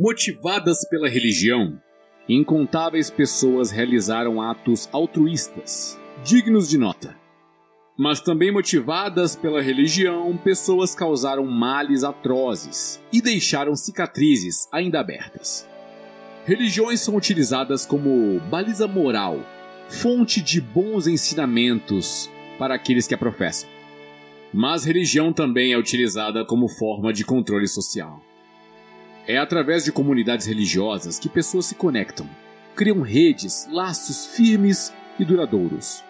Motivadas pela religião, incontáveis pessoas realizaram atos altruístas, dignos de nota. Mas também motivadas pela religião, pessoas causaram males atrozes e deixaram cicatrizes ainda abertas. Religiões são utilizadas como baliza moral, fonte de bons ensinamentos para aqueles que a professam. Mas religião também é utilizada como forma de controle social. É através de comunidades religiosas que pessoas se conectam, criam redes, laços firmes e duradouros.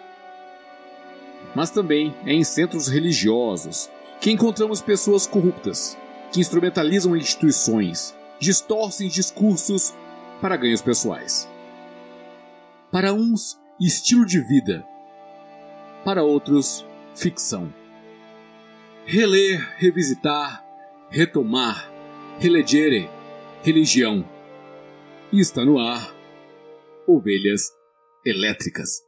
Mas também é em centros religiosos que encontramos pessoas corruptas, que instrumentalizam instituições, distorcem discursos para ganhos pessoais. Para uns, estilo de vida, para outros, ficção. Reler, revisitar, retomar, relegere, religião. E está no ar, ovelhas elétricas.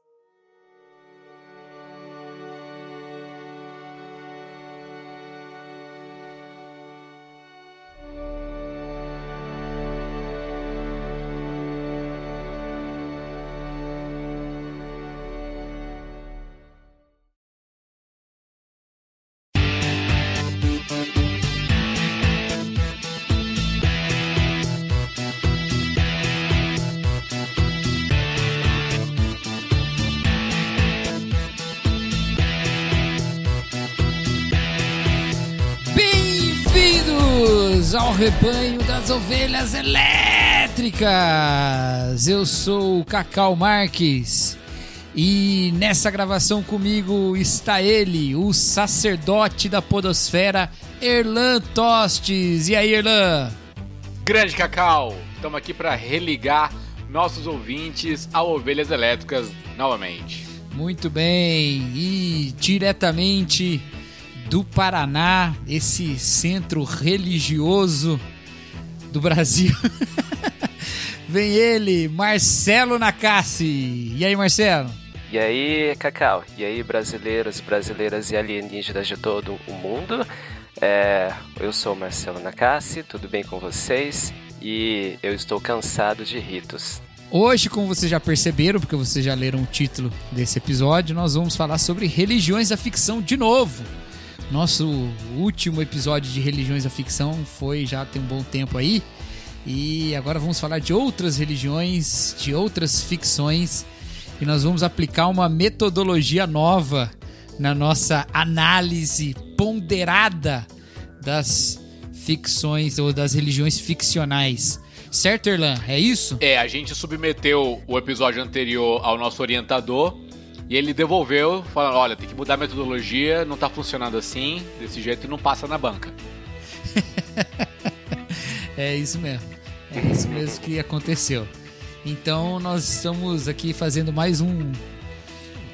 Rebanho das ovelhas elétricas. Eu sou o Cacau Marques e nessa gravação comigo está ele, o sacerdote da podosfera, Erlan Tostes. E aí, Erlan? Grande Cacau, estamos aqui para religar nossos ouvintes a Ovelhas Elétricas novamente. Muito bem, e diretamente do Paraná, esse centro religioso do Brasil. Vem ele, Marcelo Nakassi. E aí, Marcelo? E aí, Cacau? E aí, brasileiros, brasileiras e alienígenas de todo o mundo? É, eu sou Marcelo Nakassi, tudo bem com vocês? E eu estou cansado de ritos. Hoje, como vocês já perceberam, porque vocês já leram o título desse episódio, nós vamos falar sobre religiões da ficção de novo. Nosso último episódio de religiões da ficção foi já tem um bom tempo aí. E agora vamos falar de outras religiões, de outras ficções. E nós vamos aplicar uma metodologia nova na nossa análise ponderada das ficções ou das religiões ficcionais. Certo, Erlan? É isso? É, a gente submeteu o episódio anterior ao nosso orientador e ele devolveu, falando: olha, tem que mudar a metodologia, não tá funcionando assim, desse jeito não passa na banca. é isso mesmo. É isso mesmo que aconteceu. Então nós estamos aqui fazendo mais um.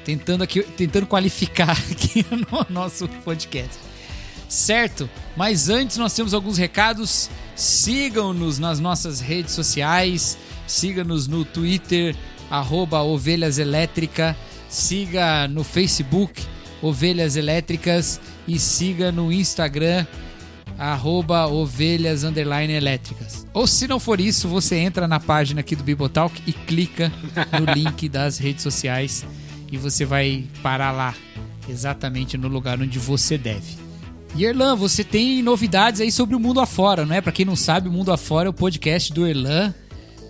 Tentando, aqui, tentando qualificar aqui no nosso podcast. Certo? Mas antes nós temos alguns recados. Sigam-nos nas nossas redes sociais. Siga-nos no Twitter, arroba Ovelhas Elétrica. Siga no Facebook, Ovelhas Elétricas. E siga no Instagram, arroba ovelhas underline elétricas. Ou se não for isso, você entra na página aqui do Bibotalk e clica no link das redes sociais e você vai parar lá, exatamente no lugar onde você deve. E Erlan, você tem novidades aí sobre o mundo afora, não é? Para quem não sabe, o mundo afora é o podcast do Erlan,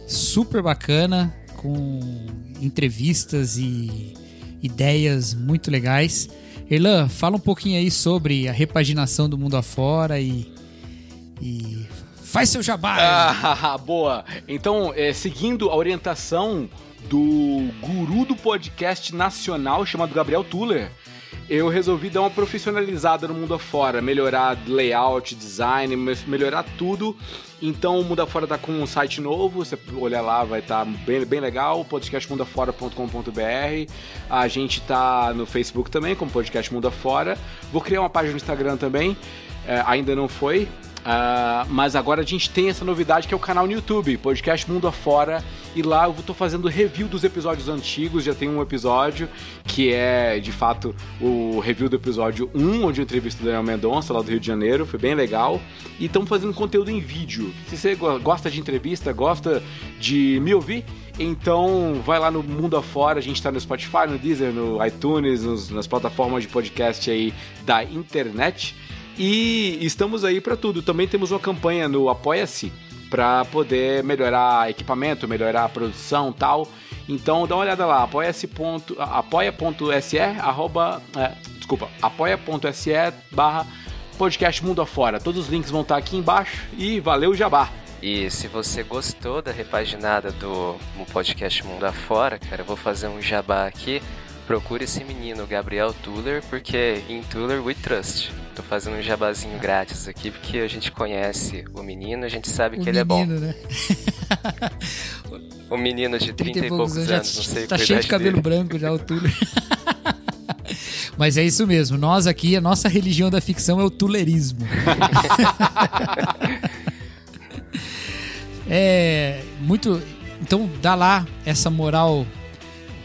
super bacana, com entrevistas e ideias muito legais. Erlan, fala um pouquinho aí sobre a repaginação do mundo afora e, e faz seu jabá. Ah, boa. Então, é, seguindo a orientação do guru do podcast nacional chamado Gabriel Tuller, eu resolvi dar uma profissionalizada no mundo afora, melhorar layout, design, melhorar tudo. Então o Mundo Afora tá com um site novo, você olhar lá vai estar tá bem, bem legal, podcastmundafora.com.br. A gente tá no Facebook também, como Podcast Mundo Afora. Vou criar uma página no Instagram também, é, ainda não foi, Uh, mas agora a gente tem essa novidade que é o canal no YouTube, Podcast Mundo Afora. E lá eu estou fazendo review dos episódios antigos. Já tem um episódio que é de fato o review do episódio 1, onde eu entrevisto o Daniel Mendonça, lá do Rio de Janeiro. Foi bem legal. E estamos fazendo conteúdo em vídeo. Se você gosta de entrevista, gosta de me ouvir, então vai lá no Mundo Afora. A gente está no Spotify, no Deezer, no iTunes, nos, nas plataformas de podcast aí da internet. E estamos aí para tudo. Também temos uma campanha no Apoia-se para poder melhorar equipamento, melhorar a produção tal. Então dá uma olhada lá, apoia.se, arroba, é, desculpa, apoia.se barra podcast mundo afora. Todos os links vão estar aqui embaixo e valeu Jabá! E se você gostou da repaginada do podcast Mundo Afora, cara, eu vou fazer um jabá aqui. Procure esse menino, Gabriel Tuller, porque em Tuller we trust. Tô fazendo um jabazinho grátis aqui, porque a gente conhece o menino, a gente sabe o que menino, ele é bom. Né? o menino de 30 e poucos anos, anos não sei Tá cheio de cabelo dele. branco já, o Tuller. Mas é isso mesmo. Nós aqui, a nossa religião da ficção é o tulerismo. é muito. Então dá lá essa moral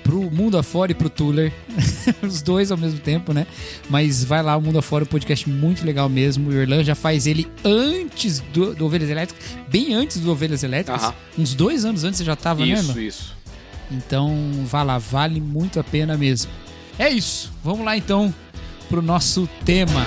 pro Mundo Afora e pro Tuller. Os dois ao mesmo tempo, né? Mas vai lá, o Mundo Afora, um podcast muito legal mesmo. O Irlan já faz ele antes do, do Ovelhas Elétricas, bem antes do Ovelhas Elétricas. Uns dois anos antes você já tava, isso, né, Isso, isso. Então, vá lá, vale muito a pena mesmo. É isso. Vamos lá então pro nosso tema.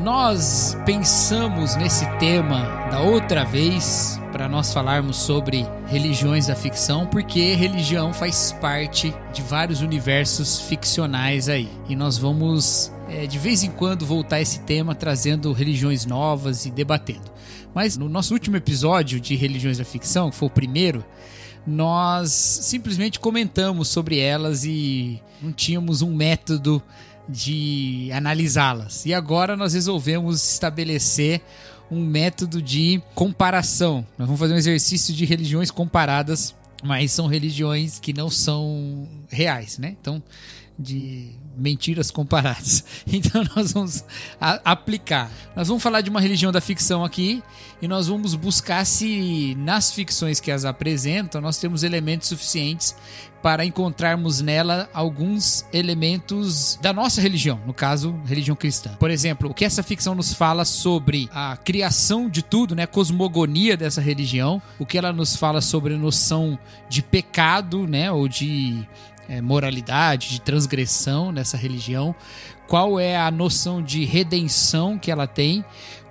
Nós pensamos nesse tema da outra vez para nós falarmos sobre religiões da ficção, porque religião faz parte de vários universos ficcionais aí. E nós vamos é, de vez em quando voltar a esse tema trazendo religiões novas e debatendo. Mas no nosso último episódio de religiões da ficção, que foi o primeiro, nós simplesmente comentamos sobre elas e não tínhamos um método de analisá-las. E agora nós resolvemos estabelecer um método de comparação. Nós vamos fazer um exercício de religiões comparadas, mas são religiões que não são reais, né? Então, de mentiras comparadas. Então nós vamos aplicar. Nós vamos falar de uma religião da ficção aqui e nós vamos buscar se nas ficções que as apresentam nós temos elementos suficientes para encontrarmos nela alguns elementos da nossa religião, no caso, religião cristã. Por exemplo, o que essa ficção nos fala sobre a criação de tudo, né, a cosmogonia dessa religião, o que ela nos fala sobre a noção de pecado, né, ou de é, moralidade, de transgressão nessa religião, qual é a noção de redenção que ela tem,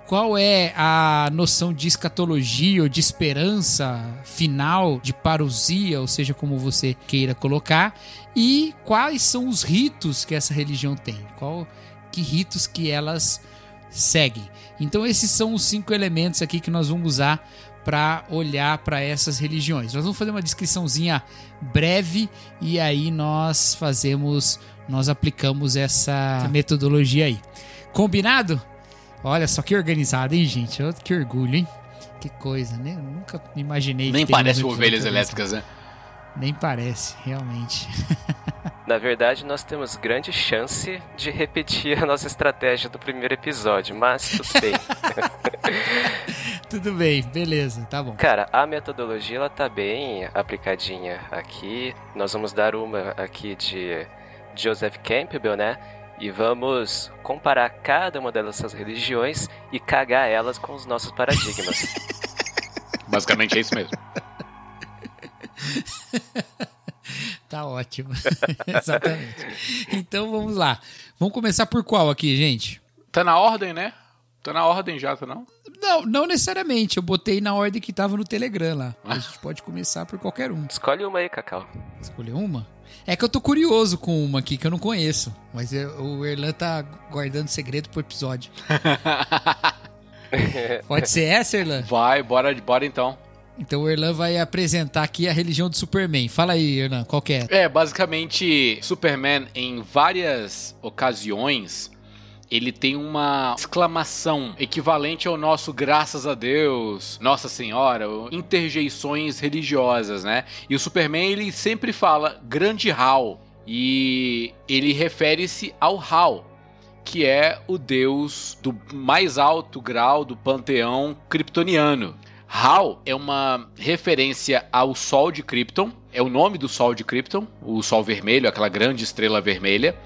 qual é a noção de escatologia ou de esperança final, de parousia, ou seja, como você queira colocar, e quais são os ritos que essa religião tem, qual que ritos que elas seguem. Então esses são os cinco elementos aqui que nós vamos usar para olhar para essas religiões. Nós vamos fazer uma descriçãozinha breve e aí nós fazemos, nós aplicamos essa metodologia aí. Combinado? Olha só que organizado, hein, gente? Que orgulho, hein? Que coisa, né? Eu nunca imaginei. Nem parece ovelhas elétricas, né? Nem parece, realmente. Na verdade, nós temos grande chance de repetir a nossa estratégia do primeiro episódio, mas tudo bem. tudo bem, beleza, tá bom. Cara, a metodologia ela tá bem aplicadinha aqui. Nós vamos dar uma aqui de Joseph Campbell, né? E vamos comparar cada uma dessas religiões e cagar elas com os nossos paradigmas. Basicamente é isso mesmo. tá ótimo. Exatamente. Então vamos lá. Vamos começar por qual aqui, gente? Tá na ordem, né? Tá na ordem já, tá não? Não, Não, necessariamente. Eu botei na ordem que tava no Telegram lá. A gente pode começar por qualquer um. Escolhe uma aí, Cacau. Escolher uma? É que eu tô curioso com uma aqui que eu não conheço. Mas eu- o Erlan tá guardando segredo pro episódio. Pode ser essa, Erlan? Vai, bora, bora então. Então o Erlan vai apresentar aqui a religião do Superman. Fala aí, Erlan, qual que é? É, basicamente, Superman, em várias ocasiões, ele tem uma exclamação equivalente ao nosso graças a Deus, Nossa Senhora, interjeições religiosas, né? E o Superman, ele sempre fala grande Hal. E ele refere-se ao Hal, que é o deus do mais alto grau do panteão kryptoniano. Hal é uma referência ao Sol de Krypton, é o nome do Sol de Krypton, o Sol vermelho, aquela grande estrela vermelha,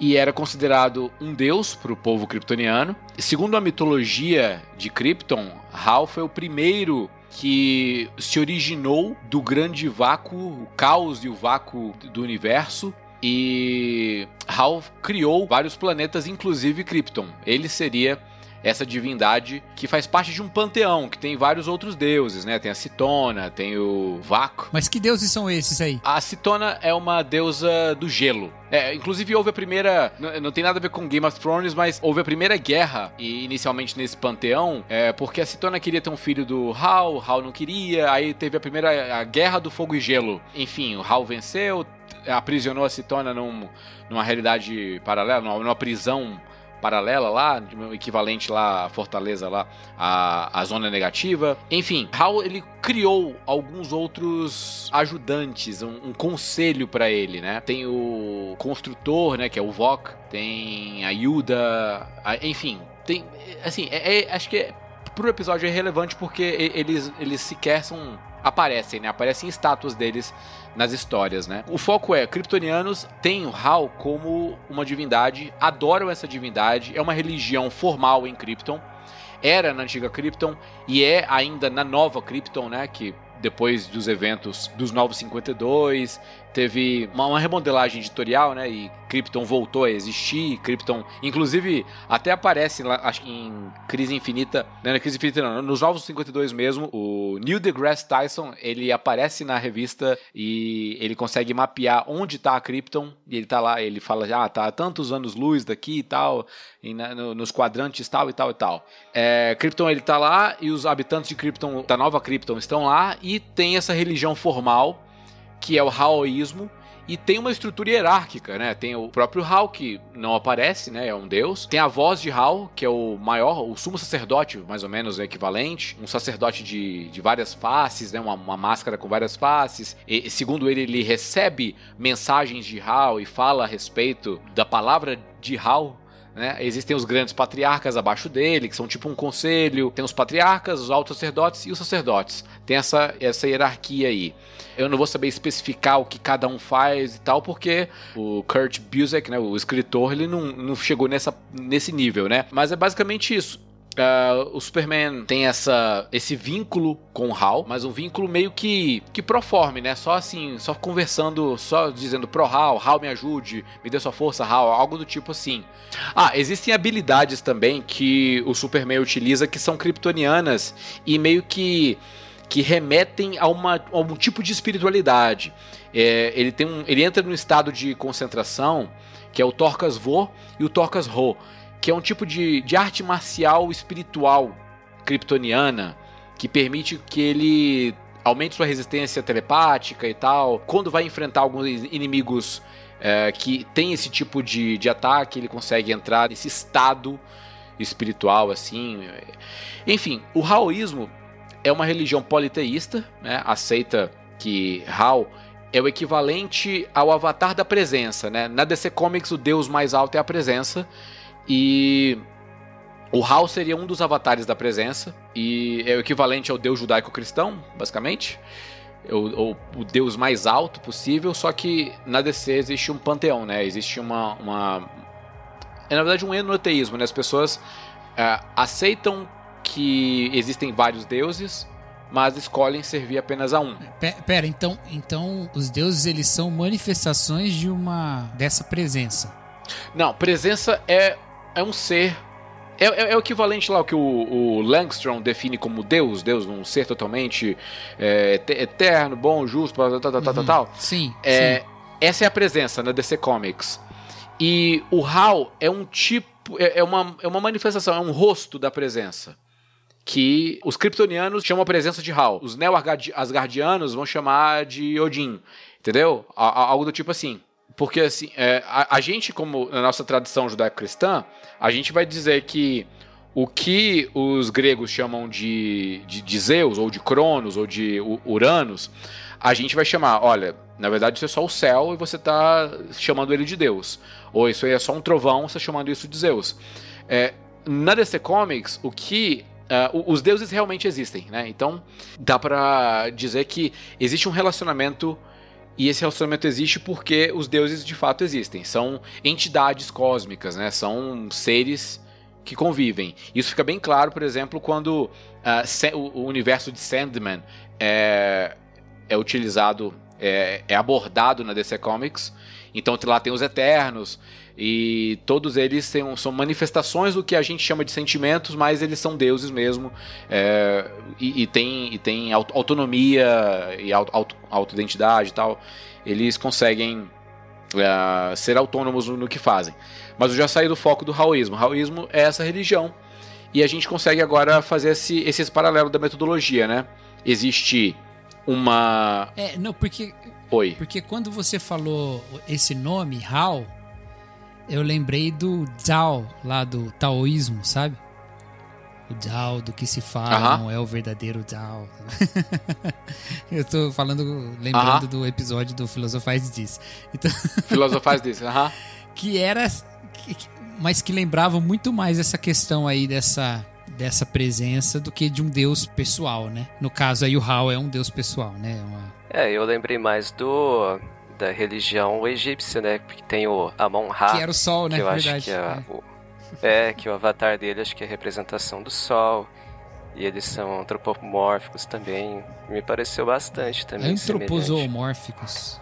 e era considerado um deus para o povo kryptoniano. Segundo a mitologia de Krypton, Hal foi o primeiro que se originou do grande vácuo, o caos e o vácuo do universo. E Hal criou vários planetas, inclusive Krypton. Ele seria essa divindade que faz parte de um panteão, que tem vários outros deuses, né? Tem a Citona, tem o Vaco. Mas que deuses são esses aí? A Citona é uma deusa do gelo. É, inclusive houve a primeira. Não, não tem nada a ver com Game of Thrones, mas houve a primeira guerra, e inicialmente nesse panteão, é, porque a Citona queria ter um filho do Hal, Hal não queria, aí teve a primeira a guerra do fogo e gelo. Enfim, o Hal venceu, aprisionou a Citona num, numa realidade paralela, numa, numa prisão paralela lá, o equivalente lá fortaleza lá, a, a zona negativa. Enfim, Hal ele criou alguns outros ajudantes, um, um conselho para ele, né? Tem o construtor, né, que é o Vok, tem a Yuda, a- enfim, tem assim, é- é- acho que é, pro episódio é relevante porque eles eles sequer são aparecem, né? Aparecem estátuas deles nas histórias, né? O foco é kryptonianos têm o Hal como uma divindade, adoram essa divindade, é uma religião formal em Krypton. Era na antiga Krypton e é ainda na nova Krypton, né, que depois dos eventos dos Novos 52, teve uma, uma remodelagem editorial, né? E Krypton voltou a existir. Krypton, inclusive, até aparece lá, acho que em Crise Infinita. Não, na Crise Infinita, não. Nos Novos 52 mesmo, o Neil deGrasse Tyson ele aparece na revista e ele consegue mapear onde tá a Krypton. E ele tá lá, ele fala, ah, tá há tantos anos-luz daqui e tal, e na- no- nos quadrantes tal e tal e tal. É, Krypton ele tá lá e os habitantes de Krypton, da nova Krypton, estão lá e tem essa religião formal que é o Haoísmo, e tem uma estrutura hierárquica, né? Tem o próprio Hal, que não aparece, né? É um deus. Tem a voz de Hal, que é o maior, o sumo sacerdote, mais ou menos, o equivalente. Um sacerdote de, de várias faces, né? Uma, uma máscara com várias faces. E, segundo ele, ele recebe mensagens de Hal e fala a respeito da palavra de Hal, né? Existem os grandes patriarcas abaixo dele, que são tipo um conselho. Tem os patriarcas, os altos sacerdotes e os sacerdotes. Tem essa, essa hierarquia aí. Eu não vou saber especificar o que cada um faz e tal, porque o Kurt Busiek, né, o escritor, ele não, não chegou nessa, nesse nível, né? Mas é basicamente isso. Ah, o Superman tem essa, esse vínculo com o Hal, mas um vínculo meio que, que proforme, né? Só assim, só conversando, só dizendo pro Hal, Hal me ajude, me dê sua força, Hal, algo do tipo assim. Ah, existem habilidades também que o Superman utiliza que são kryptonianas e meio que que remetem a, uma, a um tipo de espiritualidade. É, ele, tem um, ele entra num estado de concentração que é o Torcas Vo e o Torcas Ro, que é um tipo de, de arte marcial espiritual kryptoniana que permite que ele aumente sua resistência telepática e tal. Quando vai enfrentar alguns inimigos é, que tem esse tipo de, de ataque, ele consegue entrar nesse estado espiritual, assim. Enfim, o Raoísmo é uma religião politeísta, né? aceita que Hal é o equivalente ao avatar da presença. Né? Na DC Comics, o deus mais alto é a presença, e o Hal seria um dos avatares da presença, e é o equivalente ao deus judaico-cristão, basicamente. É O, o, o deus mais alto possível, só que na DC existe um panteão, né? Existe uma. uma é na verdade um enoteísmo, né? As pessoas é, aceitam que existem vários deuses, mas escolhem servir apenas a um. Pe- Pera, então, então os deuses eles são manifestações de uma dessa presença. Não, presença é, é um ser É, é, é, o equivalente lá que o, o Langstrom define como Deus, Deus um ser totalmente é, eterno, bom, justo, tal, tal, tal, uhum. tal. Sim, é, sim. Essa é a presença na DC Comics. E o Hal é um tipo, é, é, uma, é uma manifestação, é um rosto da presença. Que os kryptonianos chamam a presença de Hal. Os neo-asgardianos vão chamar de Odin. Entendeu? Algo do tipo assim. Porque assim, é, a, a, gente, como na nossa tradição judaico-cristã, a gente vai dizer que o que os gregos chamam de, de, de Zeus, ou de Cronos, ou de Uranus, a gente vai chamar, olha, na verdade isso é só o céu e você está chamando ele de Deus. Ou isso aí é só um trovão, você está chamando isso de Zeus. É, na DC Comics, o que Uh, os deuses realmente existem, né? Então dá para dizer que existe um relacionamento e esse relacionamento existe porque os deuses de fato existem. São entidades cósmicas, né? São seres que convivem. Isso fica bem claro, por exemplo, quando uh, o universo de Sandman é, é utilizado, é, é abordado na DC Comics. Então lá tem os Eternos, e todos eles têm, são manifestações do que a gente chama de sentimentos, mas eles são deuses mesmo. É, e, e, tem, e tem autonomia e auto, autoidentidade e tal. Eles conseguem é, ser autônomos no, no, que fazem. Mas eu já saí do foco do Raoísmo. Raoísmo é essa religião. E a gente consegue agora fazer esse, esse paralelo da metodologia, né? Existe uma. É, não, porque. Oi. Porque quando você falou esse nome, Rao eu lembrei do Zhao, lá do taoísmo, sabe? O Zhao, do que se fala, não é o verdadeiro Zhao. eu tô falando, lembrando do episódio do Filosofais diz. Então... Filosofais diz, aham. Que era. Mas que lembrava muito mais essa questão aí dessa dessa presença do que de um deus pessoal, né? No caso aí o Hao é um deus pessoal, né? Uma... É, eu lembrei mais do da religião egípcia, né? Que tem o Amon-Ra. Que era o sol, né? Que eu Verdade. acho que é, é. O, é, que o avatar dele acho que é a representação do sol. E eles são antropomórficos também. Me pareceu bastante também. Antropozoomórficos.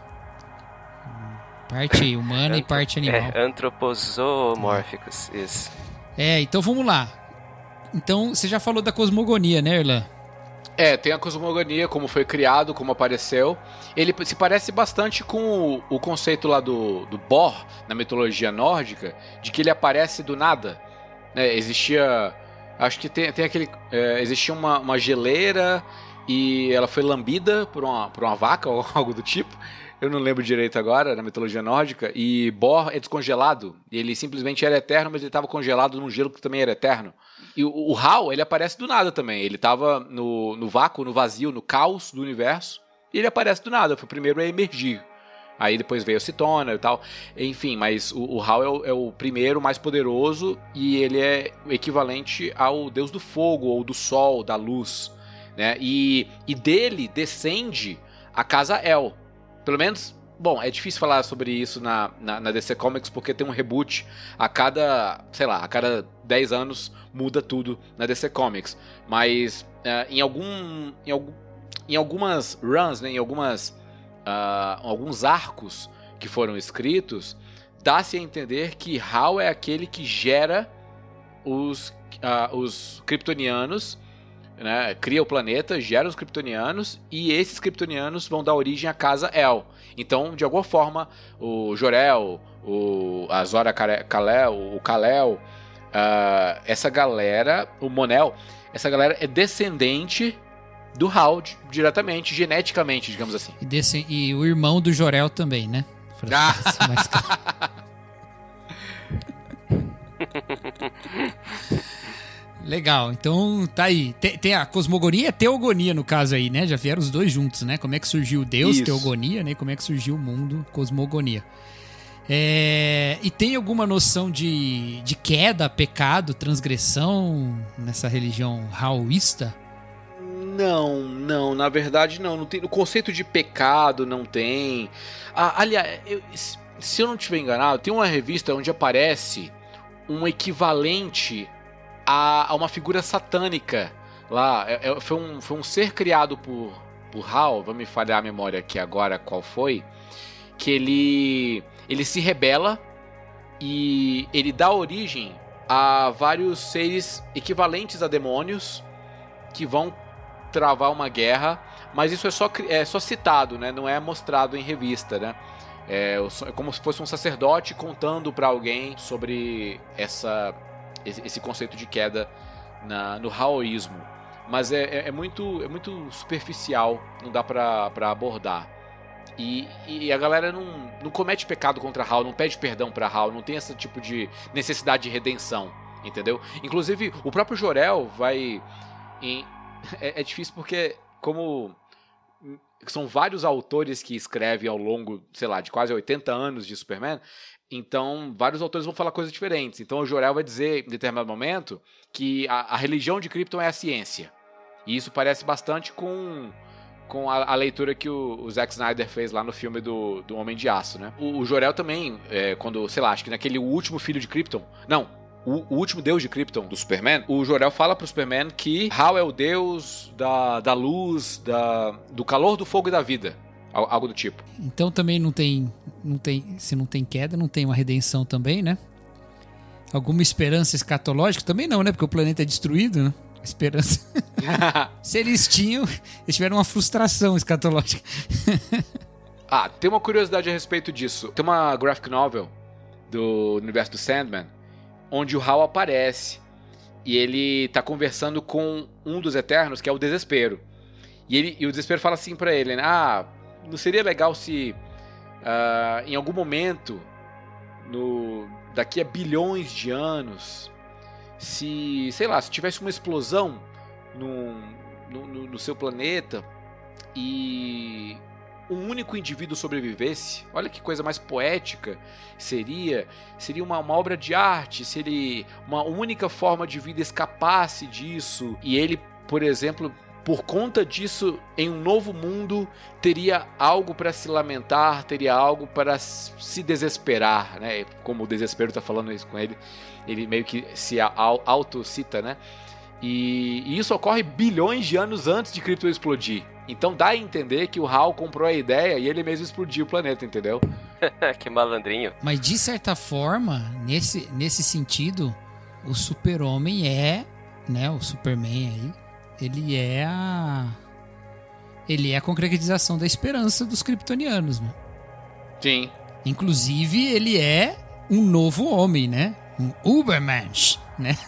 Parte humana e parte animal. É, antropozoomórficos, isso. É, então vamos lá. Então, você já falou da cosmogonia, né, Erlan? É, tem a cosmogonia, como foi criado, como apareceu. Ele se parece bastante com o, o conceito lá do, do Bor, na mitologia nórdica, de que ele aparece do nada. É, existia. Acho que tem, tem aquele. É, existia uma, uma geleira e ela foi lambida por uma, por uma vaca ou algo do tipo. Eu não lembro direito agora, na mitologia nórdica. E Bor é descongelado. Ele simplesmente era eterno, mas ele estava congelado num gelo que também era eterno. E o, o Hal, ele aparece do nada também. Ele estava no, no vácuo, no vazio, no caos do universo. E ele aparece do nada. Foi o primeiro a emergir. Aí depois veio a Citona e tal. Enfim, mas o, o Hal é o, é o, primeiro mais poderoso e ele é equivalente ao deus do fogo ou do sol, da luz. Né? E, e dele descende a casa El. Pelo menos Bom, é difícil falar sobre isso na, na, na, DC Comics porque tem um reboot a cada, sei lá, a cada 10 anos muda tudo na DC Comics. Mas uh, em algum. Em, algum, em algumas runs, né, em algumas. Uh, alguns arcos que foram escritos, dá-se a entender que Hal é aquele que gera os, uh, os kryptonianos né, cria o planeta, gera os kryptonianos e esses kryptonianos vão dar origem à casa El. Então, de alguma forma, o Jorel, o a Zora Kalel, o Kalel, uh, essa galera, o Monel, essa galera é descendente do Hald diretamente, geneticamente, digamos assim. E, desse, e o irmão do Jorel também, né? Ah. Legal, então tá aí. Tem, tem, a cosmogonia e teogonia no caso aí, né? Já vieram os dois juntos, né? Como é que surgiu Deus, Isso. teogonia, né? Como é que surgiu o mundo, cosmogonia. É, e tem alguma noção de, de queda, pecado, transgressão nessa religião raoísta? Não, não, na verdade não. não tem, o conceito de pecado não tem. Ah, aliás, eu, se eu não estiver enganado, tem uma revista onde aparece um equivalente a, a uma figura satânica lá. É, é, foi, um, foi um ser criado por, por Hal, vamos me falhar a memória aqui agora qual foi, que ele, ele se rebela e ele dá origem a vários seres equivalentes a demônios que vão travar uma guerra, mas isso é só, é só citado, né? Não é mostrado em revista, né? É, é como se fosse um sacerdote contando para alguém sobre essa, esse conceito de queda na, no Haoísmo. Mas é, é, é, muito, é muito superficial, não dá pra abordar. E, e, a galera não, não comete pecado contra Hal, não pede perdão pra Hal, não tem esse tipo de necessidade de redenção, entendeu? Inclusive, o próprio Jorel vai. Em, é, é difícil porque, como são vários autores que escrevem ao longo, sei lá, de quase 80 anos de Superman, então vários autores vão falar coisas diferentes. Então o Jorel vai dizer, em determinado momento, que a, a religião de Krypton é a ciência. E isso parece bastante com com a, a, leitura que o, o, Zack Snyder fez lá no filme do, do Homem de Aço, né? O, o Jorel também, é, quando, sei lá, acho que naquele último filho de Krypton. Não, o, o, último deus de Krypton, do Superman, o Jorel fala pro Superman que Hal é o deus da, da luz, da, do calor, do fogo e da vida. Algo do tipo. Então também não tem, não tem. Se não tem queda, não tem uma redenção também, né? Alguma esperança escatológica? Também não, né? Porque o planeta é destruído, né? Esperança. se eles tinham, eles tiveram uma frustração escatológica. ah, tem uma curiosidade a respeito disso. Tem uma graphic novel do universo do Sandman onde o Hal aparece e ele tá conversando com um dos Eternos, que é o Desespero. E, ele, e o Desespero fala assim para ele, né? Ah, não seria legal se uh, em algum momento, no, daqui a bilhões de anos, se, sei lá, se tivesse uma explosão no, no, no seu planeta e um único indivíduo sobrevivesse, olha que coisa mais poética seria, seria uma, uma obra de arte, se ele uma única forma de vida escapasse disso e ele, por exemplo, por conta disso, em um novo mundo, teria algo para se lamentar, teria algo para se desesperar, né? Como o desespero está falando isso com ele, ele meio que se auto-cita, né? E, e, isso ocorre bilhões de anos antes de Krypton explodir. Então dá a entender que o Hal comprou a ideia e ele mesmo explodiu o planeta, entendeu? que malandrinho. Mas de certa forma, nesse, nesse sentido, o super-homem é, né, o Superman aí, ele é a ele é a concretização da esperança dos kryptonianos, né? Sim. Inclusive, ele é um novo homem, né? Um Ubermensch, né?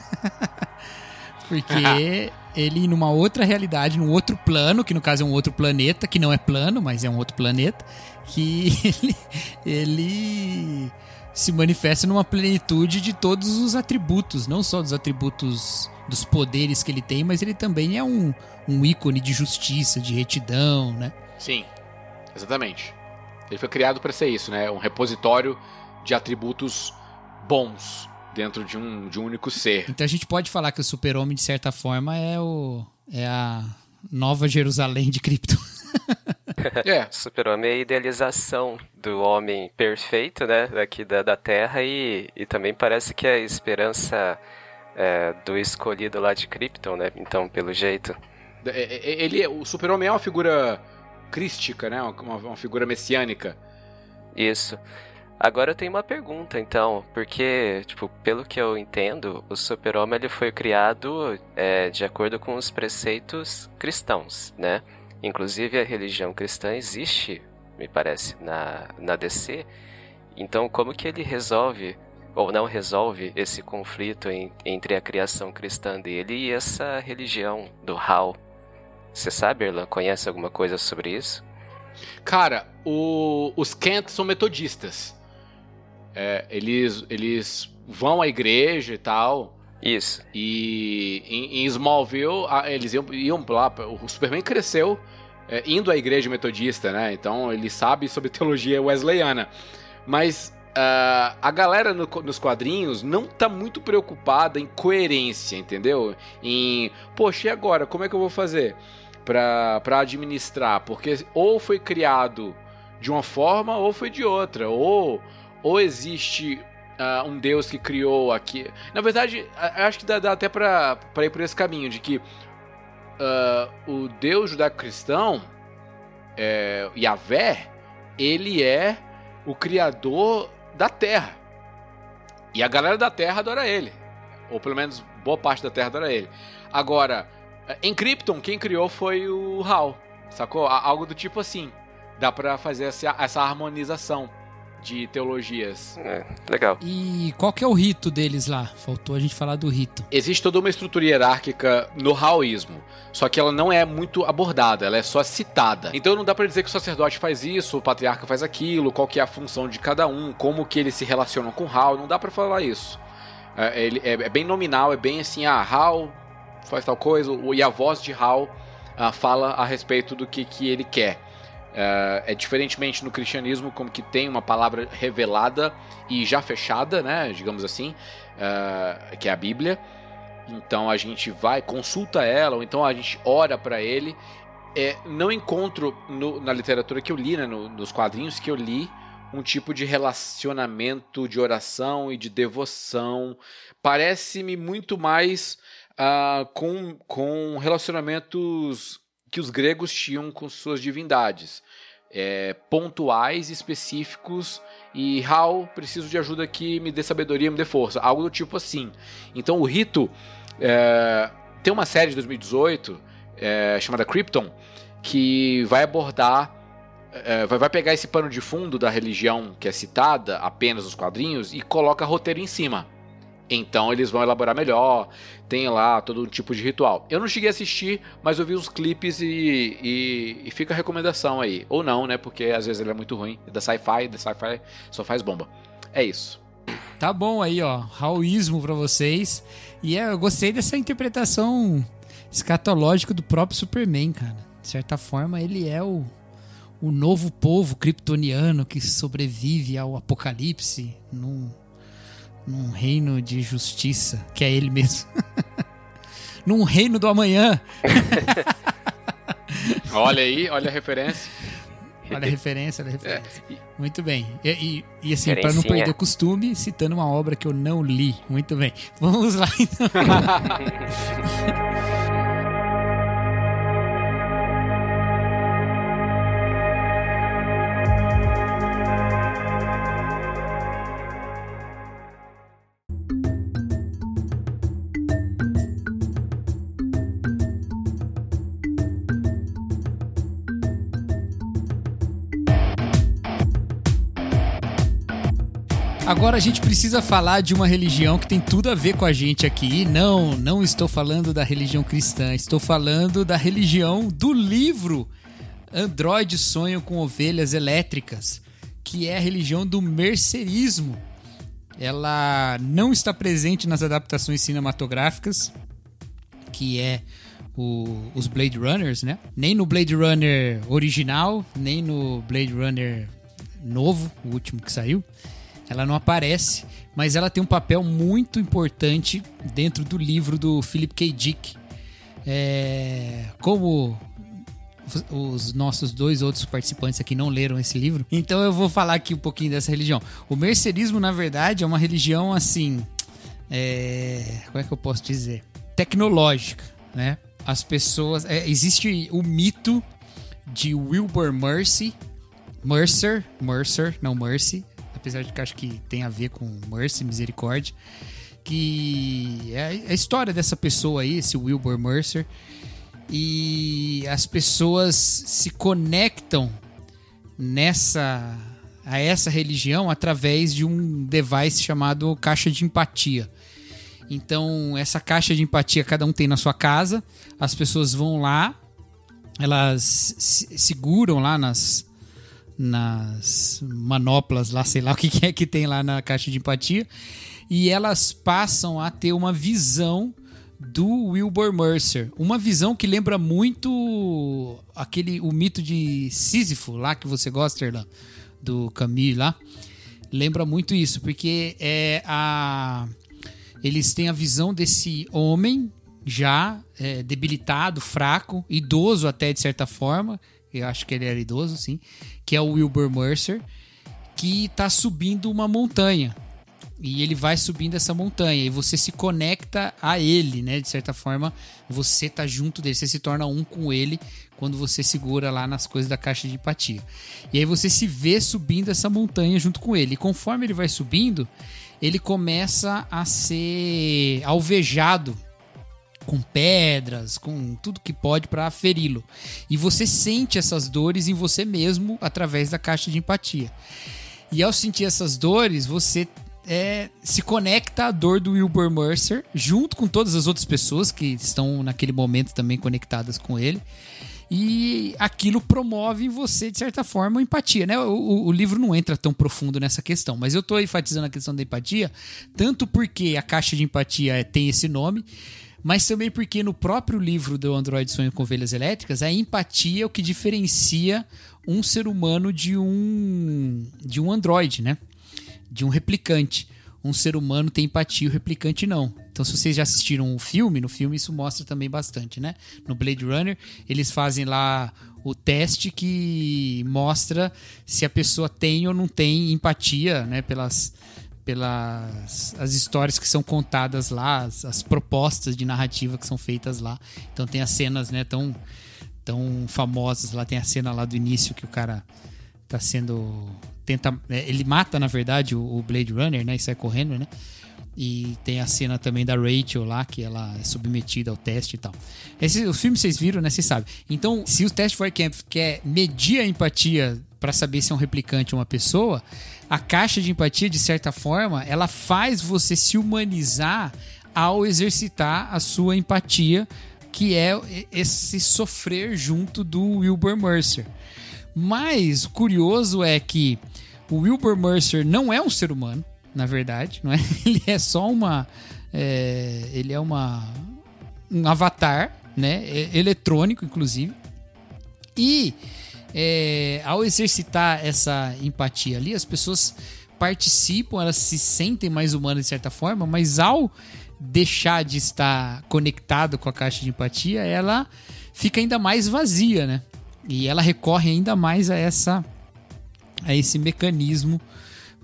Porque ele, numa outra realidade, num outro plano, que no caso é um outro planeta, que não é plano, mas é um outro planeta, que ele, ele se manifesta numa plenitude de todos os atributos, não só dos atributos dos poderes que ele tem, mas ele também é um, um ícone de justiça, de retidão, né? Sim, exatamente. Ele foi criado para ser isso, né? Um repositório de atributos bons dentro de um, de um único ser. Então a gente pode falar que o super-homem, de certa forma, é, o, é a nova Jerusalém de Krypton. é. Super-homem é a idealização do homem perfeito, né? Daqui da, da Terra e, e também parece que é a esperança é, do escolhido lá de Krypton, né? Então, pelo jeito. É, é, é, ele, o super-homem é uma figura crística, né? Uma, uma figura messiânica. Isso. Agora eu tenho uma pergunta, então, porque, tipo, pelo que eu entendo, o super-homem ele foi criado é, de acordo com os preceitos cristãos, né? Inclusive a religião cristã existe, me parece, na, na DC. Então, como que ele resolve ou não resolve esse conflito em, entre a criação cristã dele e essa religião do Hal. Você sabe, Erlan, conhece alguma coisa sobre isso? Cara, o, os Kent são metodistas. É, eles, eles vão à igreja e tal. Isso. E em, em Smallville, eles iam, iam lá. O Superman cresceu é, indo à igreja metodista, né? Então ele sabe sobre teologia wesleyana. Mas Uh, a galera no, nos quadrinhos não tá muito preocupada em coerência, entendeu? Em, poxa, e agora? Como é que eu vou fazer pra administrar? Porque ou foi criado de uma forma ou foi de outra. Ou, ou existe uh, um Deus que criou aqui. Na verdade, acho que dá, dá até pra ir por esse caminho, de que uh, o Deus judaico-cristão, é, Yahvé, ele é o criador da Terra. E a galera da Terra adora ele. Ou pelo menos boa parte da Terra adora ele. Agora, em Krypton, quem criou foi o Hal, sacou? Algo do tipo assim. Dá pra fazer essa, essa harmonização de teologias. É, legal. E qual que é o rito deles lá? Faltou a gente falar do rito. Existe toda uma estrutura hierárquica no Raoísmo, só que ela não é muito abordada, ela é só citada. Então não dá para dizer que o sacerdote faz isso, o patriarca faz aquilo, qual que é a função de cada um, como que eles se relacionam com Hal, não dá para falar isso. É, ele, é, é, bem nominal, é bem assim, ah, Hal faz tal coisa, e a voz de Hal ah, fala a respeito do que, que ele quer. Uh, é diferentemente no cristianismo, como que tem uma palavra revelada e já fechada, né, digamos assim, uh, que é a Bíblia. Então a gente vai, consulta ela, ou então a gente ora para ele. É, não encontro no, na literatura que eu li, né, no, nos quadrinhos que eu li, um tipo de relacionamento de oração e de devoção. Parece-me muito mais uh, com, com relacionamentos que os gregos tinham com suas divindades. É, pontuais, específicos e Hal, preciso de ajuda aqui, me dê sabedoria, me dê força, algo do tipo assim. Então o rito é, tem uma série de 2018 é, chamada Krypton que vai abordar, é, vai, vai pegar esse pano de fundo da religião que é citada apenas nos quadrinhos e coloca roteiro em cima. Então eles vão elaborar melhor, tem lá todo tipo de ritual. Eu não cheguei a assistir, mas eu vi os clipes e, e, e fica a recomendação aí. Ou não, né? Porque às vezes ele é muito ruim. É da sci-fi, da sci-fi só faz bomba. É isso. Tá bom aí, ó. Raoísmo pra vocês. E é, eu gostei dessa interpretação escatológica do próprio Superman, cara. De certa forma, ele é o, o novo povo kryptoniano que sobrevive ao apocalipse num num reino de justiça, que é ele mesmo. num reino do amanhã. olha aí, olha a referência. Olha a referência, olha a referência. É. Muito bem. E, e, e assim, para não perder o costume, citando uma obra que eu não li. Muito bem. Vamos lá então. Agora a gente precisa falar de uma religião que tem tudo a ver com a gente aqui. Não, não estou falando da religião cristã, estou falando da religião do livro Android Sonho com Ovelhas Elétricas, que é a religião do mercerismo. Ela não está presente nas adaptações cinematográficas, que é o, os Blade Runners, né? Nem no Blade Runner original, nem no Blade Runner novo, o último que saiu. Ela não aparece, mas ela tem um papel muito importante dentro do livro do Philip K. Dick. É, como os nossos dois outros participantes aqui não leram esse livro, então eu vou falar aqui um pouquinho dessa religião. O mercerismo, na verdade, é uma religião assim. É, como é que eu posso dizer? Tecnológica, né? As pessoas. É, existe o mito de Wilbur Mercy. Mercer, Mercer, não Mercy, apesar de que acho que tem a ver com Mercy, misericórdia, que é a história dessa pessoa aí, esse Wilbur Mercer, e as pessoas se conectam nessa a essa religião através de um device chamado caixa de empatia. Então, essa caixa de empatia cada um tem na sua casa, as pessoas vão lá, elas seguram lá nas, nas manoplas lá, sei lá o que é que tem lá na caixa de empatia, e elas passam a ter uma visão do Wilbur Mercer, uma visão que lembra muito aquele o mito de Sísifo lá que você gosta, Erlan, do Camus lá. Lembra muito isso, porque é a eles têm a visão desse homem já é, debilitado, fraco, idoso até de certa forma, eu acho que ele era idoso, sim, que é o Wilbur Mercer, que está subindo uma montanha. E ele vai subindo essa montanha e você se conecta a ele, né? De certa forma, você tá junto dele, você se torna um com ele quando você segura lá nas coisas da caixa de empatia. E aí você se vê subindo essa montanha junto com ele. E conforme ele vai subindo, ele começa a ser alvejado com pedras, com tudo que pode para feri-lo. E você sente essas dores em você mesmo através da caixa de empatia. E ao sentir essas dores, você é, se conecta à dor do Wilbur Mercer, junto com todas as outras pessoas que estão naquele momento também conectadas com ele. E aquilo promove em você, de certa forma, empatia. Né? O, o, livro não entra tão profundo nessa questão, mas eu estou enfatizando a questão da empatia, tanto porque a caixa de empatia tem esse nome, mas também porque no próprio livro do Android Sonho com Ovelhas Elétricas, a empatia é o que diferencia um ser humano de um de um android, né? De um replicante. Um ser humano tem empatia, o replicante não. Então, se vocês já assistiram o filme, no filme isso mostra também bastante, né? No Blade Runner, eles fazem lá o teste que mostra se a pessoa tem ou não tem empatia, né? Pelas, pelas as histórias que são contadas lá, as, as, propostas de narrativa que são feitas lá. Então tem as cenas, né, tão tão famosas lá, tem a cena lá do início que o cara tá sendo tenta é, ele mata na verdade o, o Blade Runner, né, e sai correndo, né? E tem a cena também da Rachel lá, que ela é submetida ao teste e tal. Esse, o filme vocês viram, né? Vocês sabem. Então, se o teste for camp quer medir a empatia para saber se é um replicante ou uma pessoa, a caixa de empatia, de certa forma, ela faz você se humanizar ao exercitar a sua empatia, que é esse sofrer junto do Wilbur Mercer. Mas curioso é que o Wilbur Mercer não é um ser humano, na verdade, não é? Ele é só uma, é, ele é uma um avatar, né? Eletrônico, inclusive. E é, ao exercitar essa empatia ali, as pessoas participam, elas se sentem mais humanas de certa forma, mas ao deixar de estar conectado com a caixa de empatia, ela fica ainda mais vazia, né? E ela recorre ainda mais a essa a esse mecanismo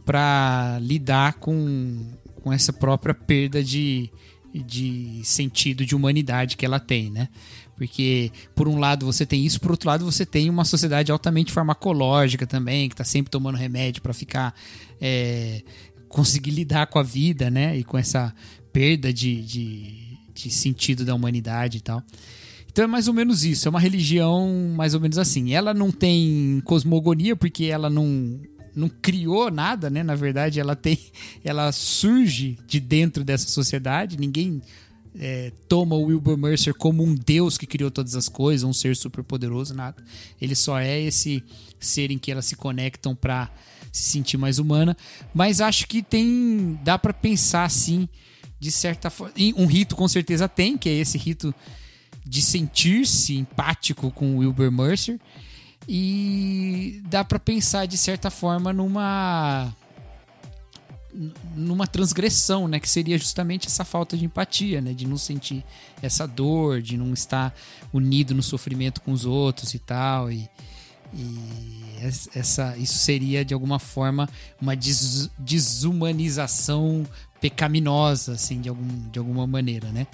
para lidar com, com essa própria perda de, de sentido de humanidade que ela tem, né? Porque, por um lado, você tem isso, por outro lado, você tem uma sociedade altamente farmacológica também, que está sempre tomando remédio para ficar. É, conseguir lidar com a vida, né? E com essa perda de, de, de sentido da humanidade e tal. Então é mais ou menos isso, é uma religião mais ou menos assim. Ela não tem cosmogonia porque ela não não criou nada, né? Na verdade, ela tem ela surge de dentro dessa sociedade. Ninguém é, toma o Wilbur Mercer como um deus que criou todas as coisas, um ser super poderoso, nada. Ele só é esse ser em que elas se conectam para se sentir mais humana. Mas acho que tem. dá para pensar assim, de certa forma. Um rito com certeza tem, que é esse rito de sentir-se empático com o Wilbur Mercer. E dá para pensar de certa forma numa numa transgressão, né, que seria justamente essa falta de empatia, né, de não sentir essa dor, de não estar unido no sofrimento com os outros e tal, e, e essa, isso seria de alguma forma uma des, desumanização pecaminosa, assim, de, algum, de alguma maneira, né?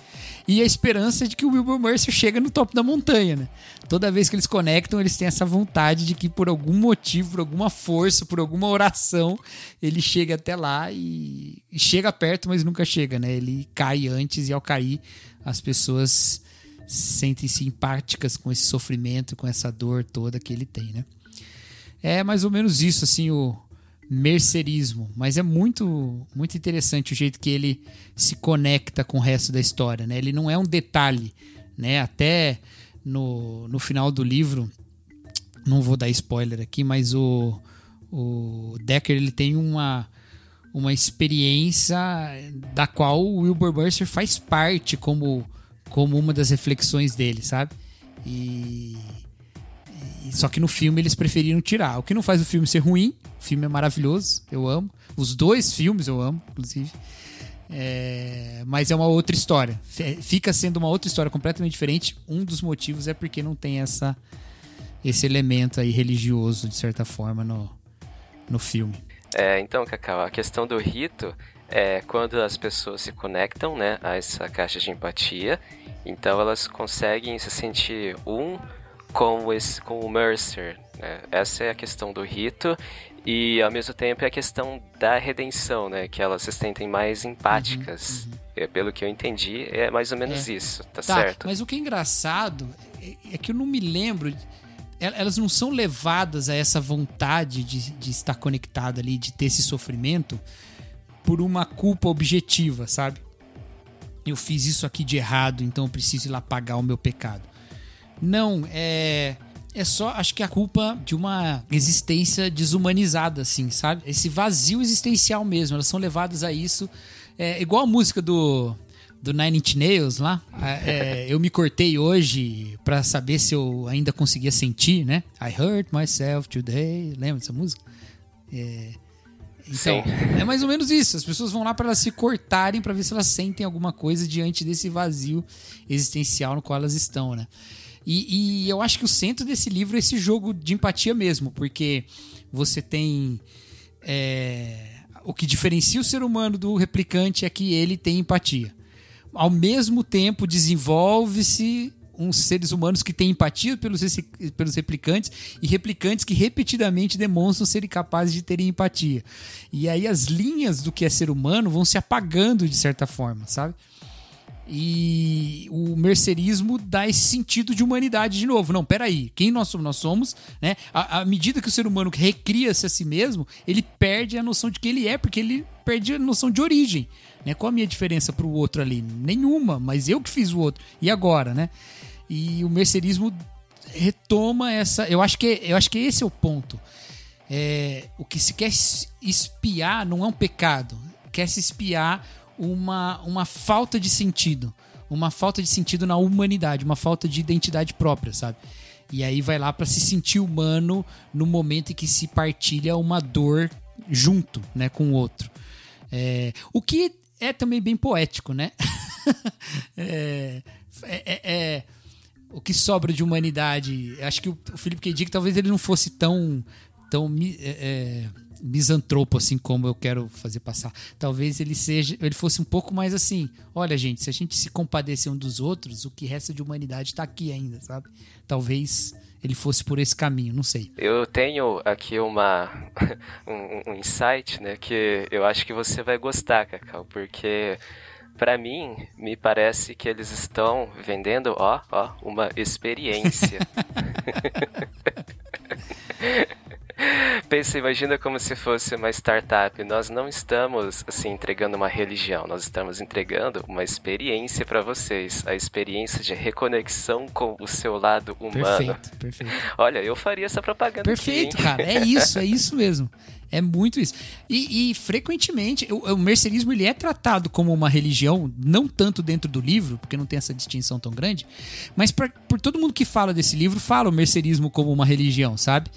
E a esperança de que o Wilbur Mercer chega no topo da montanha, né? Toda vez que eles conectam, eles têm essa vontade de que por algum motivo, por alguma força, por alguma oração, ele chega até lá e, e chega perto, mas nunca chega, né? Ele cai antes e ao cair, as pessoas sentem-se empáticas com esse sofrimento, com essa dor toda que ele tem, né? É mais ou menos isso, assim, o, mercerismo, mas é muito muito interessante o jeito que ele se conecta com o resto da história, né? Ele não é um detalhe, né? Até no, no final do livro, não vou dar spoiler aqui, mas o, o Decker ele tem uma uma experiência da qual o Wilbur Mercer faz parte como como uma das reflexões dele, sabe? E só que no filme eles preferiram tirar. O que não faz o filme ser ruim. O filme é maravilhoso, eu amo. Os dois filmes eu amo, inclusive. É, mas é uma outra história. Fica sendo uma outra história completamente diferente. Um dos motivos é porque não tem essa esse elemento aí religioso, de certa forma, no, no filme. É, então, Cacau, a questão do rito é quando as pessoas se conectam né, a essa caixa de empatia, então elas conseguem se sentir um com, esse, com o Mercer. Né? Essa é a questão do rito. E ao mesmo tempo é a questão da redenção, né? Que elas se sentem mais empáticas. Uhum, uhum. É, pelo que eu entendi, é mais ou menos é. isso, tá, tá, certo? Mas o que é engraçado é, é que eu não me lembro elas não são levadas a essa vontade de, de estar conectada ali, de ter esse sofrimento, por uma culpa objetiva, sabe? Eu fiz isso aqui de errado, então eu preciso ir lá pagar o meu pecado. Não, é. É só, acho que a culpa de uma existência desumanizada, assim, sabe? Esse vazio existencial mesmo. Elas são levadas a isso. É igual a música do do Nine Inch Nails lá. É, eu me cortei hoje para saber se eu ainda conseguia sentir, né? I hurt myself today. Lembra dessa música? É, então, Sim. é mais ou menos isso. As pessoas vão lá para elas se cortarem para ver se elas sentem alguma coisa diante desse vazio existencial no qual elas estão, né? E, e eu acho que o centro desse livro é esse jogo de empatia mesmo, porque você tem. É, o que diferencia o ser humano do replicante é que ele tem empatia ao mesmo tempo desenvolve-se uns seres humanos que têm empatia pelos, pelos replicantes e replicantes que repetidamente demonstram serem capazes de terem empatia. E aí as linhas do que é ser humano vão se apagando de certa forma, sabe? E o mercerismo dá esse sentido de humanidade de novo. Não, peraí, quem nós somos? Nós somos, né? À, medida que o ser humano recria-se a si mesmo, ele perde a noção de que ele é, porque ele perde a noção de origem. Né? Qual a minha diferença para o outro ali? Nenhuma, mas eu que fiz o outro. E agora, né? E o mercerismo retoma essa. Eu acho que, eu acho que esse é o ponto. É, o que se quer espiar não é um pecado. Quer se espiar uma, uma falta de sentido. Uma falta de sentido na humanidade, uma falta de identidade própria, sabe? E aí vai lá para se sentir humano no momento em que se partilha uma dor junto, né, com o outro. É, o que é também bem poético, né? É, é, é, é, o que sobra de humanidade. Acho que o, Felipe K. Dick talvez ele não fosse tão, tão é, misantropo assim como eu quero fazer passar. Talvez ele seja, ele fosse um pouco mais assim. Olha, gente, se a gente se compadecer um dos outros, o que resta de humanidade está aqui ainda, sabe? Talvez ele fosse por esse caminho, não sei. Eu tenho aqui uma um, um insight, né, que eu acho que você vai gostar, Cacau, porque para mim me parece que eles estão vendendo, ó, ó, uma experiência. Pensa, imagina como se fosse uma startup. Nós não estamos assim entregando uma religião, nós estamos entregando uma experiência para vocês, a experiência de reconexão com o seu lado humano. Perfeito, perfeito. Olha, eu faria essa propaganda. Perfeito, aqui, cara. É isso, é isso mesmo. É muito isso. E, e, frequentemente, o, o mercerismo ele é tratado como uma religião, não tanto dentro do livro, porque não tem essa distinção tão grande, mas pra, por todo mundo que fala desse livro, fala o mercerismo como uma religião, sabe?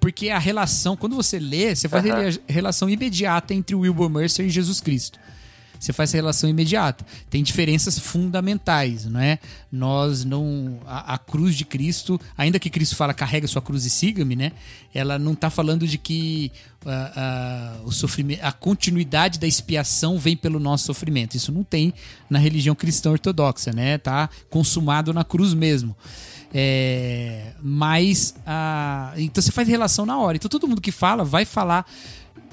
Porque a relação, quando você lê, você faz a relação imediata entre o Wilbur Mercer e Jesus Cristo você faz essa relação imediata. Tem diferenças fundamentais, não é? Nós não. A, a, cruz de Cristo, ainda que Cristo fala carrega sua cruz e siga-me, né? Ela não está falando de que uh, uh, o sofrimento, a continuidade da expiação vem pelo nosso sofrimento. Isso não tem na religião cristã ortodoxa, né? Tá consumado na cruz mesmo. É, mas uh, então você faz relação na hora. Então todo mundo que fala vai falar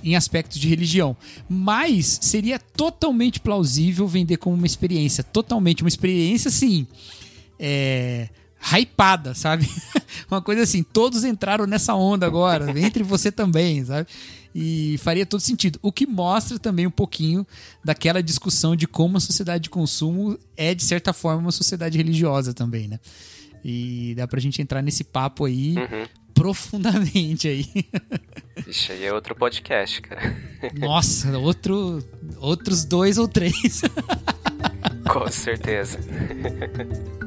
em aspectos de religião. Mas seria totalmente plausível vender como uma experiência. Totalmente. Uma experiência, assim. É hypada, sabe? Uma coisa assim, todos entraram nessa onda agora, entre você também, sabe? E faria todo sentido. O que mostra também um pouquinho daquela discussão de como a sociedade de consumo é, de certa forma, uma sociedade religiosa também, né? E dá pra gente entrar nesse papo aí uhum profundamente aí. Ixi, aí é outro podcast, cara. Nossa, outro, outros dois ou três. Com certeza.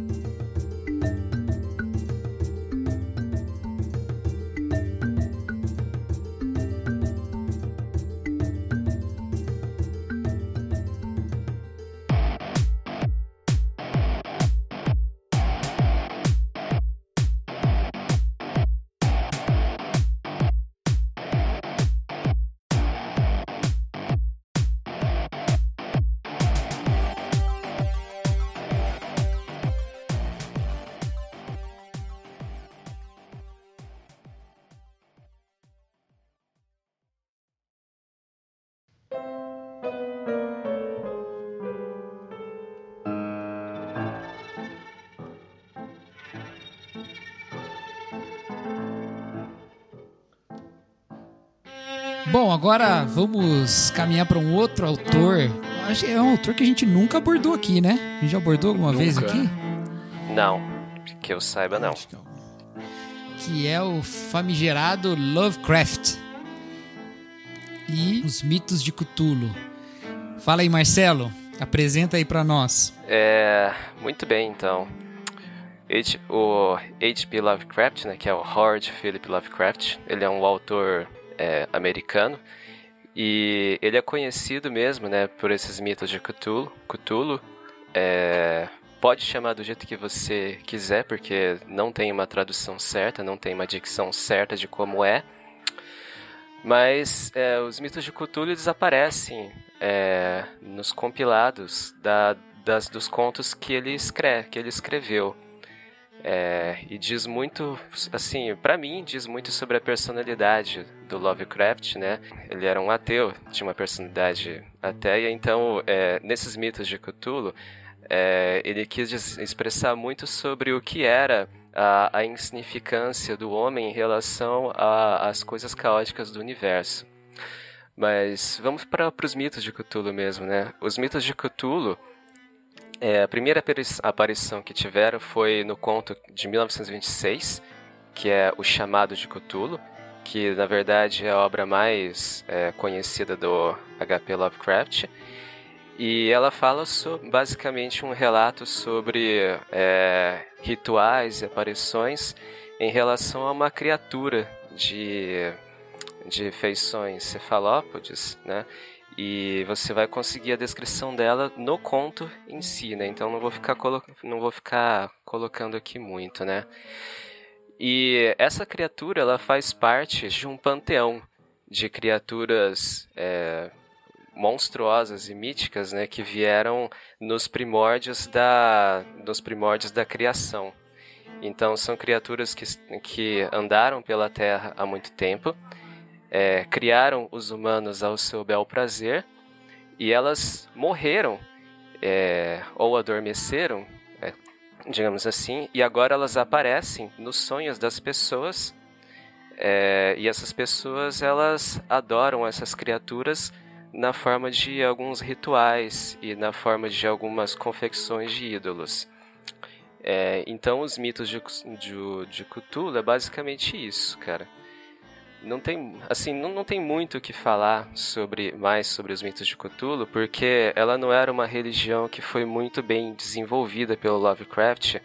agora vamos caminhar para um outro autor. É um autor que a gente nunca abordou aqui, né? A gente já abordou alguma Nunca. vez aqui? Não, que eu saiba não. Acho que é o- Que é o famigerado Lovecraft. E os mitos de Cthulhu. Fala aí, Marcelo. Apresenta aí pra nós. É, muito bem, então. H- o H.P. Lovecraft, né, que é o Howard Philip Lovecraft, ele é um autor é, americano e ele é conhecido mesmo, né, por esses mitos de Cthulhu. Cthulhu é, pode chamar do jeito que você quiser, porque não tem uma tradução certa, não tem uma dicção certa de como é. Mas é, os mitos de Cthulhu eles aparecem é, nos compilados da, das, dos contos que ele, escreve, que ele escreveu. É, e diz muito, assim, pra mim, diz muito sobre a personalidade do Lovecraft, né? Ele era um ateu, tinha uma personalidade ateia, então, é, nesses mitos de Cthulhu, é, ele quis expressar muito sobre o que era a, a insignificância do homem em relação às coisas caóticas do universo. Mas vamos para os mitos de Cthulhu mesmo, né? Os mitos de Cthulhu, é, a primeira apari- aparição que tiveram foi no conto de 1926, que é O Chamado de Cthulhu, que na verdade é a obra mais é, conhecida do H.P. Lovecraft. E ela fala so- basicamente um relato sobre é, rituais e aparições em relação a uma criatura de, de feições cefalópodes, né? E você vai conseguir a descrição dela no conto em si, né? Então não vou ficar, colo não vou ficar colocando aqui muito, né? E essa criatura ela faz parte de um panteão de criaturas é, monstruosas e míticas, né, que vieram nos primórdios da, nos primórdios da criação. Então são criaturas que, que andaram pela Terra há muito tempo, é, criaram os humanos ao seu bel prazer e elas morreram é, ou adormeceram, é, digamos assim, e agora elas aparecem nos sonhos das pessoas é, e essas pessoas elas adoram essas criaturas na forma de alguns rituais e na forma de algumas confecções de ídolos. É, então os mitos de, de, de Cthulhu é basicamente isso, cara. Não tem, assim, não, não tem muito o que falar sobre mais sobre os mitos de Cthulhu, porque ela não era uma religião que foi muito bem desenvolvida pelo Lovecraft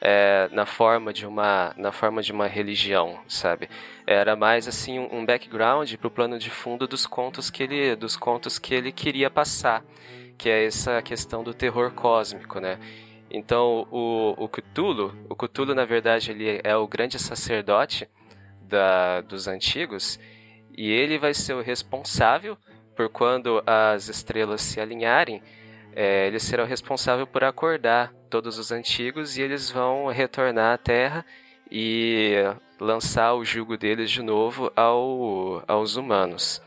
é, na forma de uma na forma de uma religião, sabe? Era mais assim um, background para o plano de fundo dos contos que ele dos contos que ele queria passar, que é essa questão do terror cósmico, né? Então o, o Cthulhu, o Cthulhu na verdade ele é o grande sacerdote da, dos antigos e ele vai ser o responsável por quando as estrelas se alinharem, é, ele será o responsável por acordar todos os antigos e eles vão retornar à Terra e lançar o jugo deles de novo ao, aos humanos.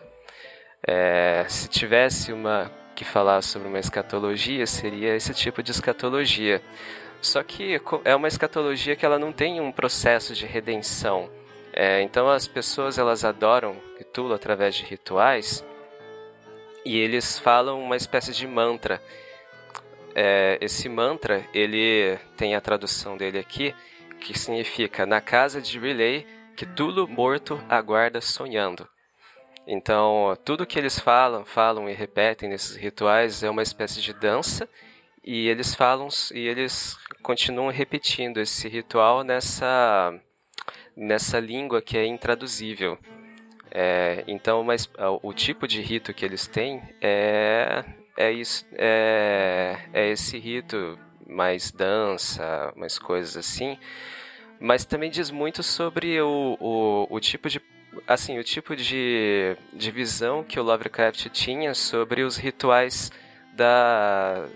É, se tivesse uma que falar sobre uma escatologia, seria esse tipo de escatologia. Só que é uma escatologia que ela não tem um processo de redenção. É, então as pessoas elas adoram Cthulhu através de rituais e eles falam uma espécie de mantra. É, esse mantra ele tem a tradução dele aqui que significa na casa de Relay Cthulhu morto aguarda sonhando. Então tudo que eles falam, falam e repetem nesses rituais é uma espécie de dança e eles falam e eles continuam repetindo esse ritual nessa nessa língua que é intraduzível. É, então, mas o tipo de rito que eles têm é é isso é, é esse rito mais dança, mais coisas assim. Mas também diz muito sobre o, o, o tipo de assim o tipo de, de visão que o Lovecraft tinha sobre os rituais da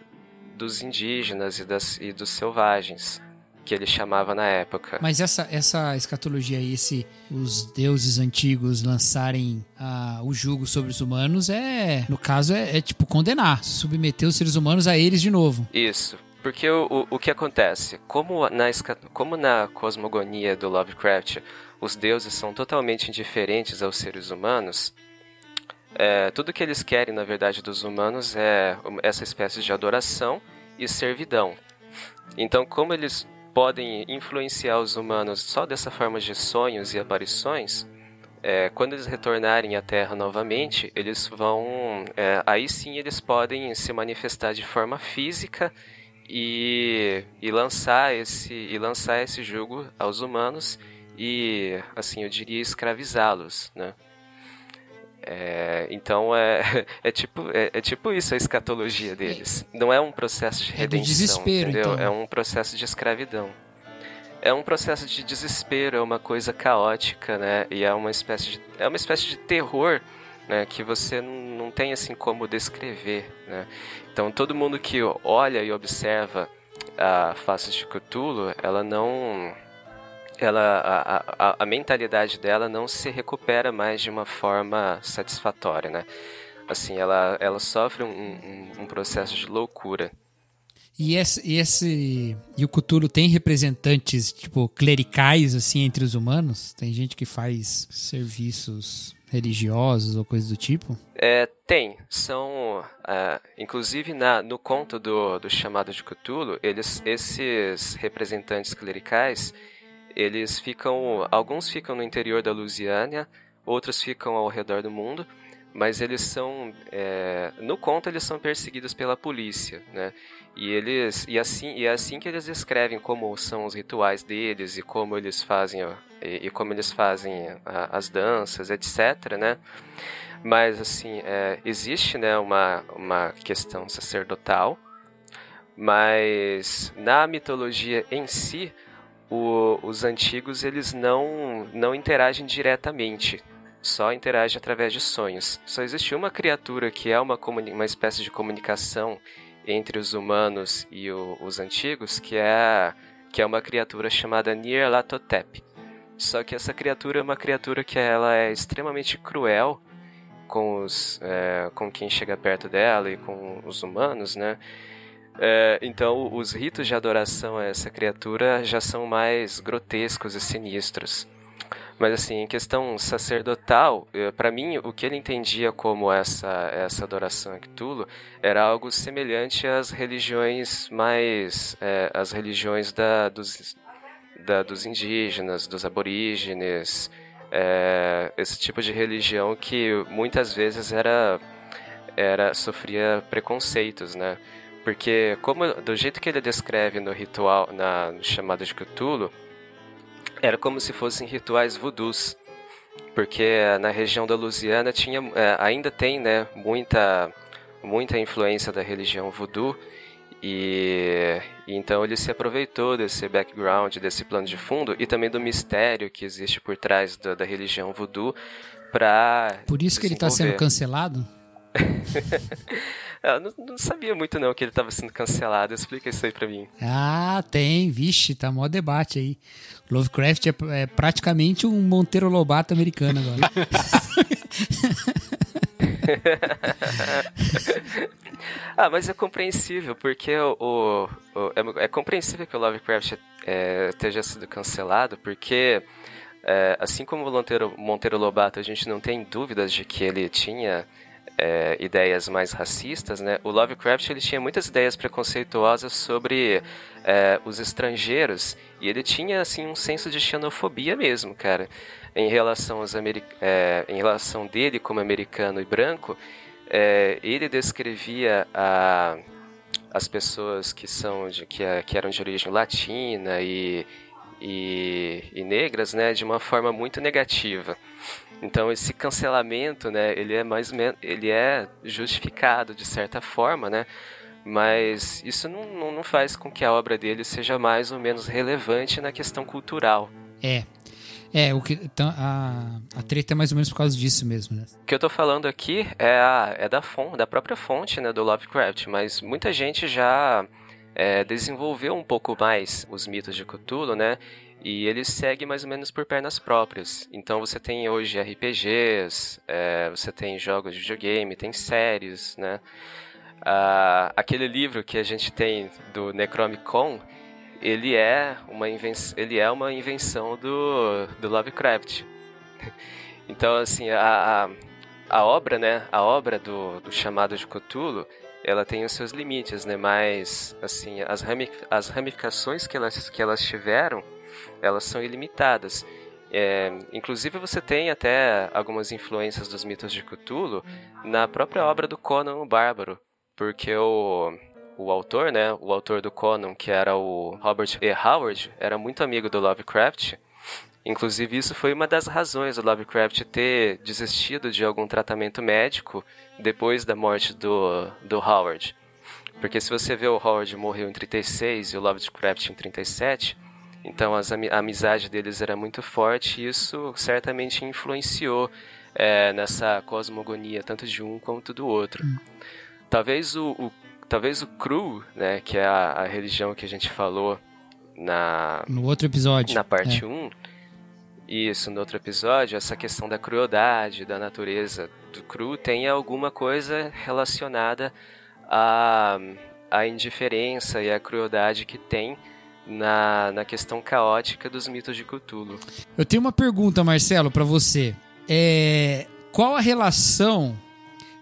dos indígenas e, das, e dos selvagens que ele chamava na época. Mas essa, essa escatologia aí, esse, os deuses antigos lançarem ah, o jugo sobre os humanos, é, no caso, é, é, tipo condenar, submeter os seres humanos a eles de novo. Isso. Porque o, o, o que acontece? Como na, como na cosmogonia do Lovecraft os deuses são totalmente indiferentes aos seres humanos, é, tudo que eles querem, na verdade, dos humanos é essa espécie de adoração e servidão. Então, como eles podem influenciar os humanos só dessa forma de sonhos e aparições, é, quando eles retornarem à Terra novamente, eles vão. É, aí sim eles podem se manifestar de forma física e, e lançar esse e lançar esse jugo aos humanos e assim eu diria escravizá-los, né? É, então é, é, tipo, é, é, tipo isso a escatologia deles. Não é um processo de redenção. É do desespero, entendeu? Então. É um processo de escravidão. É um processo de desespero, é uma coisa caótica, né? E é uma espécie de, é uma espécie de terror né, que você não tem assim como descrever. Né? Então todo mundo que olha e observa a face de Cthulhu, ela não ela, a, a, a, mentalidade dela não se recupera mais de uma forma satisfatória, né? Assim, ela, ela sofre um, um, um processo de loucura. E esse, e esse e o Cthulhu tem representantes tipo clericais assim entre os humanos? Tem gente que faz serviços religiosos ou coisas do tipo? É, tem. São, uh, inclusive na, no conto do, do chamado de Cthulhu, eles, esses representantes clericais eles ficam. Alguns ficam no interior da Louisiana, outros ficam ao redor do mundo, mas eles são. É, no conto, eles são perseguidos pela polícia, né? E eles e assim e é assim que eles descrevem como são os rituais deles e como eles fazem e, e como eles fazem a, as danças, etc, né? Mas assim, é, existe, né, uma uma questão sacerdotal, mas na mitologia em si, o, os antigos eles não, não interagem diretamente, só interagem através de sonhos. Só existiu uma criatura que é uma, uma espécie de comunicação entre os humanos e o, os antigos, que é, que é uma criatura chamada Nyarlathotep. Só que essa criatura é uma criatura que ela é extremamente cruel com, os, é, com quem chega perto dela e com os humanos, né? É, então, os ritos de adoração a essa criatura já são mais grotescos e sinistros. Mas, assim, em questão sacerdotal, é, para mim, o que ele entendia como essa, essa adoração a Cthulhu era algo semelhante às religiões mais. É, as religiões da, dos, da, dos indígenas, dos aborígenes, é, esse tipo de religião que muitas vezes era, era sofria preconceitos, né? Porque como do jeito que ele descreve no ritual, na no chamado de Cthulhu, era como se fossem rituais voodoos. Porque na região da Louisiana tinha, é, ainda tem né, muita, muita influência da religião voodoo. E, e, então ele se aproveitou desse background, desse plano de fundo e também do mistério que existe por trás da, da religião voodoo para. Por isso que ele está sendo cancelado? Eu não, não, sabia muito não que ele estava sendo cancelado. Explica isso aí pra mim. Ah, tem. Vixe, tá mó debate aí. Lovecraft é, é praticamente um Monteiro Lobato americano agora. ah, mas é compreensível, porque o, o, o é, é, compreensível que o Lovecraft é, esteja sido cancelado, porque é, assim como o Monteiro, Monteiro Lobato, a gente não tem dúvidas de que ele tinha é, ideias mais racistas, né? O Lovecraft ele tinha muitas ideias preconceituosas sobre é, os estrangeiros e ele tinha assim um senso de xenofobia mesmo, cara, em relação aos é, em relação dele como americano e branco. É, ele descrevia a, as pessoas que são de, que, que eram de origem latina e, e, e negras, né, de uma forma muito negativa. Então esse cancelamento, né, ele é mais ele é justificado de certa forma, né? Mas isso não, não faz com que a obra dele seja mais ou menos relevante na questão cultural. É. É, o que, então, a, a treta é mais ou menos por causa disso mesmo, né? O que eu tô falando aqui é, a, é da, fonte, da própria fonte né, do Lovecraft, mas muita gente já é, desenvolveu um pouco mais os mitos de Cthulhu, né? E ele segue mais ou menos por pernas próprias. Então você tem hoje RPGs, é, você tem jogos de videogame, tem séries, né? Ah, aquele livro que a gente tem do Necromicon, ele é uma invenção, ele é uma invenção do, do Lovecraft. Então, assim, a, a a obra, né? A obra do, do chamado de Cthulhu, ela tem os seus limites, né? Mas, assim, as, ramificações que elas, que elas tiveram, elas são ilimitadas. É, inclusive você tem até algumas influências dos mitos de Cthulhu na própria obra do Conan o Bárbaro, porque o, o autor, né, o autor do Conan, que era o Robert E. Howard, era muito amigo do Lovecraft. Inclusive isso foi uma das razões do Lovecraft ter desistido de algum tratamento médico depois da morte do, do Howard. Porque se você vê o Howard morreu em 36 e o Lovecraft em 37, então as, a amizade deles era muito forte e isso certamente influenciou é, nessa cosmogonia tanto de um quanto do outro. Hum. Talvez o, o, talvez o Cru, né, que é a, a, religião que a gente falou na no outro episódio, na parte 1, é. um, isso, no outro episódio, essa questão da crueldade, da natureza do cru tem alguma coisa relacionada à, à indiferença e à crueldade que tem na, na questão caótica dos mitos de Cthulhu. Eu tenho uma pergunta, Marcelo, para você. É, qual a relação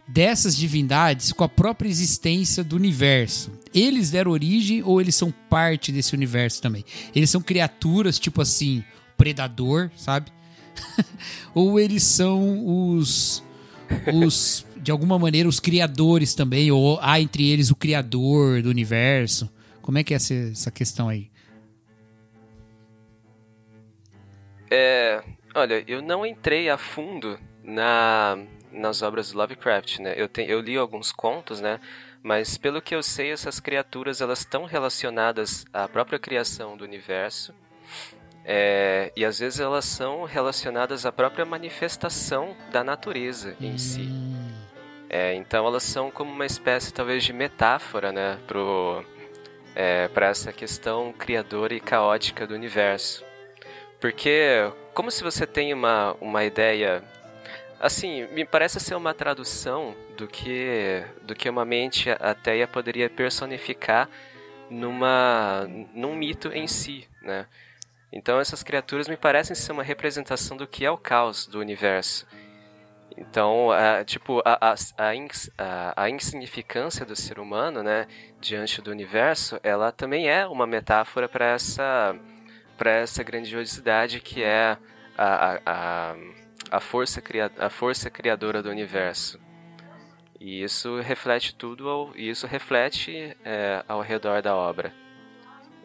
dessas divindades com a própria existência do universo? Eles deram origem ou eles são parte desse universo também? Eles são criaturas tipo assim, predador, sabe? ou eles são os os de alguma maneira os criadores também ou há entre eles o criador do universo? Como é que é essa, essa questão aí? É, olha, eu não entrei a fundo na, nas obras do Lovecraft, né? Eu, te, eu li alguns contos, né? Mas pelo que eu sei, essas criaturas elas estão relacionadas à própria criação do universo. É, e às vezes elas são relacionadas à própria manifestação da natureza em si. É, então elas são como uma espécie talvez de metáfora, né, é, para essa questão criadora e caótica do universo. Porque, como se você tem uma, uma ideia. Assim, me parece ser uma tradução do que, do que uma mente ateia poderia personificar numa, num mito em si, né? Então essas criaturas me parecem ser uma representação do que é o caos do universo. Então, tipo, a, a, a, a, insignificância do ser humano, né, diante do universo, ela também é uma metáfora para essa para essa grandiosidade que é a, a, a, força cria, a força criadora do universo. E isso reflete tudo, ao, e isso reflete é, ao redor da obra.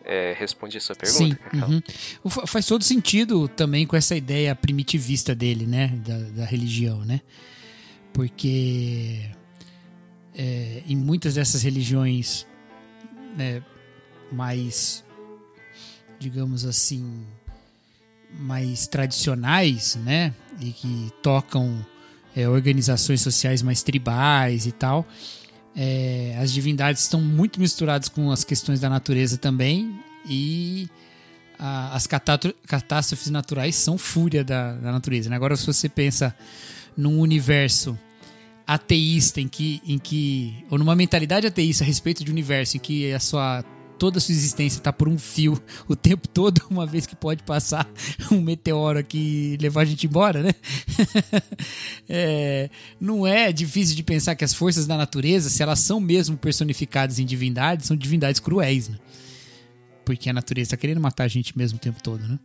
É, respondi a sua pergunta? Sim. Uhum. Faz todo sentido também com essa ideia primitivista dele, né? Da, da religião, né? Porque é, em muitas dessas religiões né, mais digamos assim, mais tradicionais, né? E que tocam é, organizações sociais mais tribais e tal. É, as divindades estão muito misturadas com as questões da natureza também. E a, as catástrofes naturais são fúria da, da natureza. Né? Agora, se você pensa num universo ateísta em que, em que ou numa mentalidade ateísta a respeito de universo em que a sua toda a sua existência está por um fio o tempo todo, uma vez que pode passar um meteoro aqui e levar a gente embora, né? é, não é difícil de pensar que as forças da natureza, se elas são mesmo personificadas em divindades, são divindades cruéis, né? Porque a natureza está querendo matar a gente mesmo o tempo todo, né?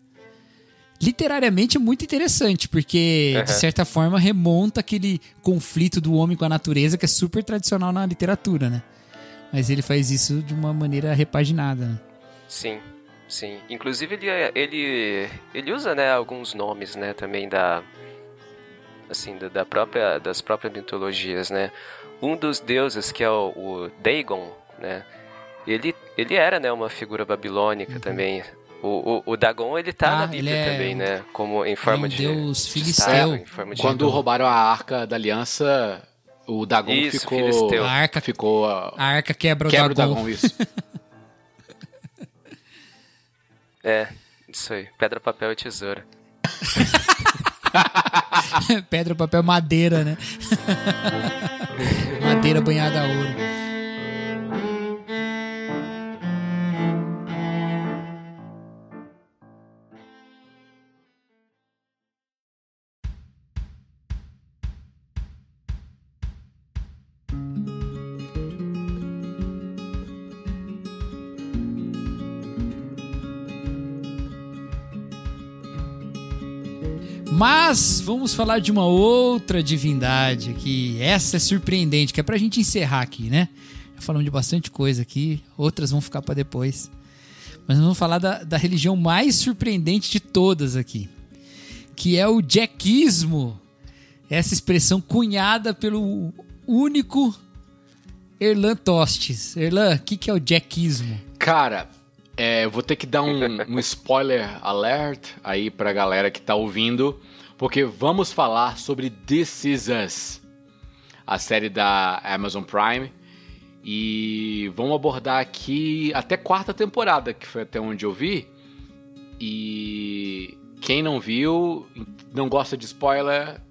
literariamente é muito interessante, porque uhum. de certa forma remonta aquele conflito do homem com a natureza que é super tradicional na literatura, né? Mas ele faz isso de uma maneira repaginada. Sim, sim. Inclusive ele, ele, ele usa né, alguns nomes né, também da assim da, própria das próprias mitologias, né? Um dos deuses que é o, o Dagon, né? Ele, ele era né, uma figura babilônica uhum. também. O, o, o, Dagon ele tá ah, na Bíblia é também, né? Como em forma é um de deus filisteu. De Quando roubaram a arca da aliança, o Dagon isso, ficou. A arca, ficou. A arca quebra o quebra Dagon. O Dagon isso. é, isso aí. Pedra, papel e tesoura. Pedra, papel, madeira, né? madeira banhada a ouro. Mas vamos falar de uma outra divindade que essa é surpreendente, que é pra gente encerrar aqui, né? Já falamos de bastante coisa aqui, outras vão ficar para depois. Mas vamos falar da, da religião mais surpreendente de todas aqui, que é o jackismo. Essa expressão cunhada pelo único Erlan Tostes. Erlan, o que, que é o jackismo? Cara, é, vou ter que dar um, um, spoiler alert aí pra galera que tá ouvindo, porque vamos falar sobre This Is Us, a série da Amazon Prime. E vamos abordar aqui até quarta temporada, que foi até onde eu vi. E quem não viu, não gosta de spoiler,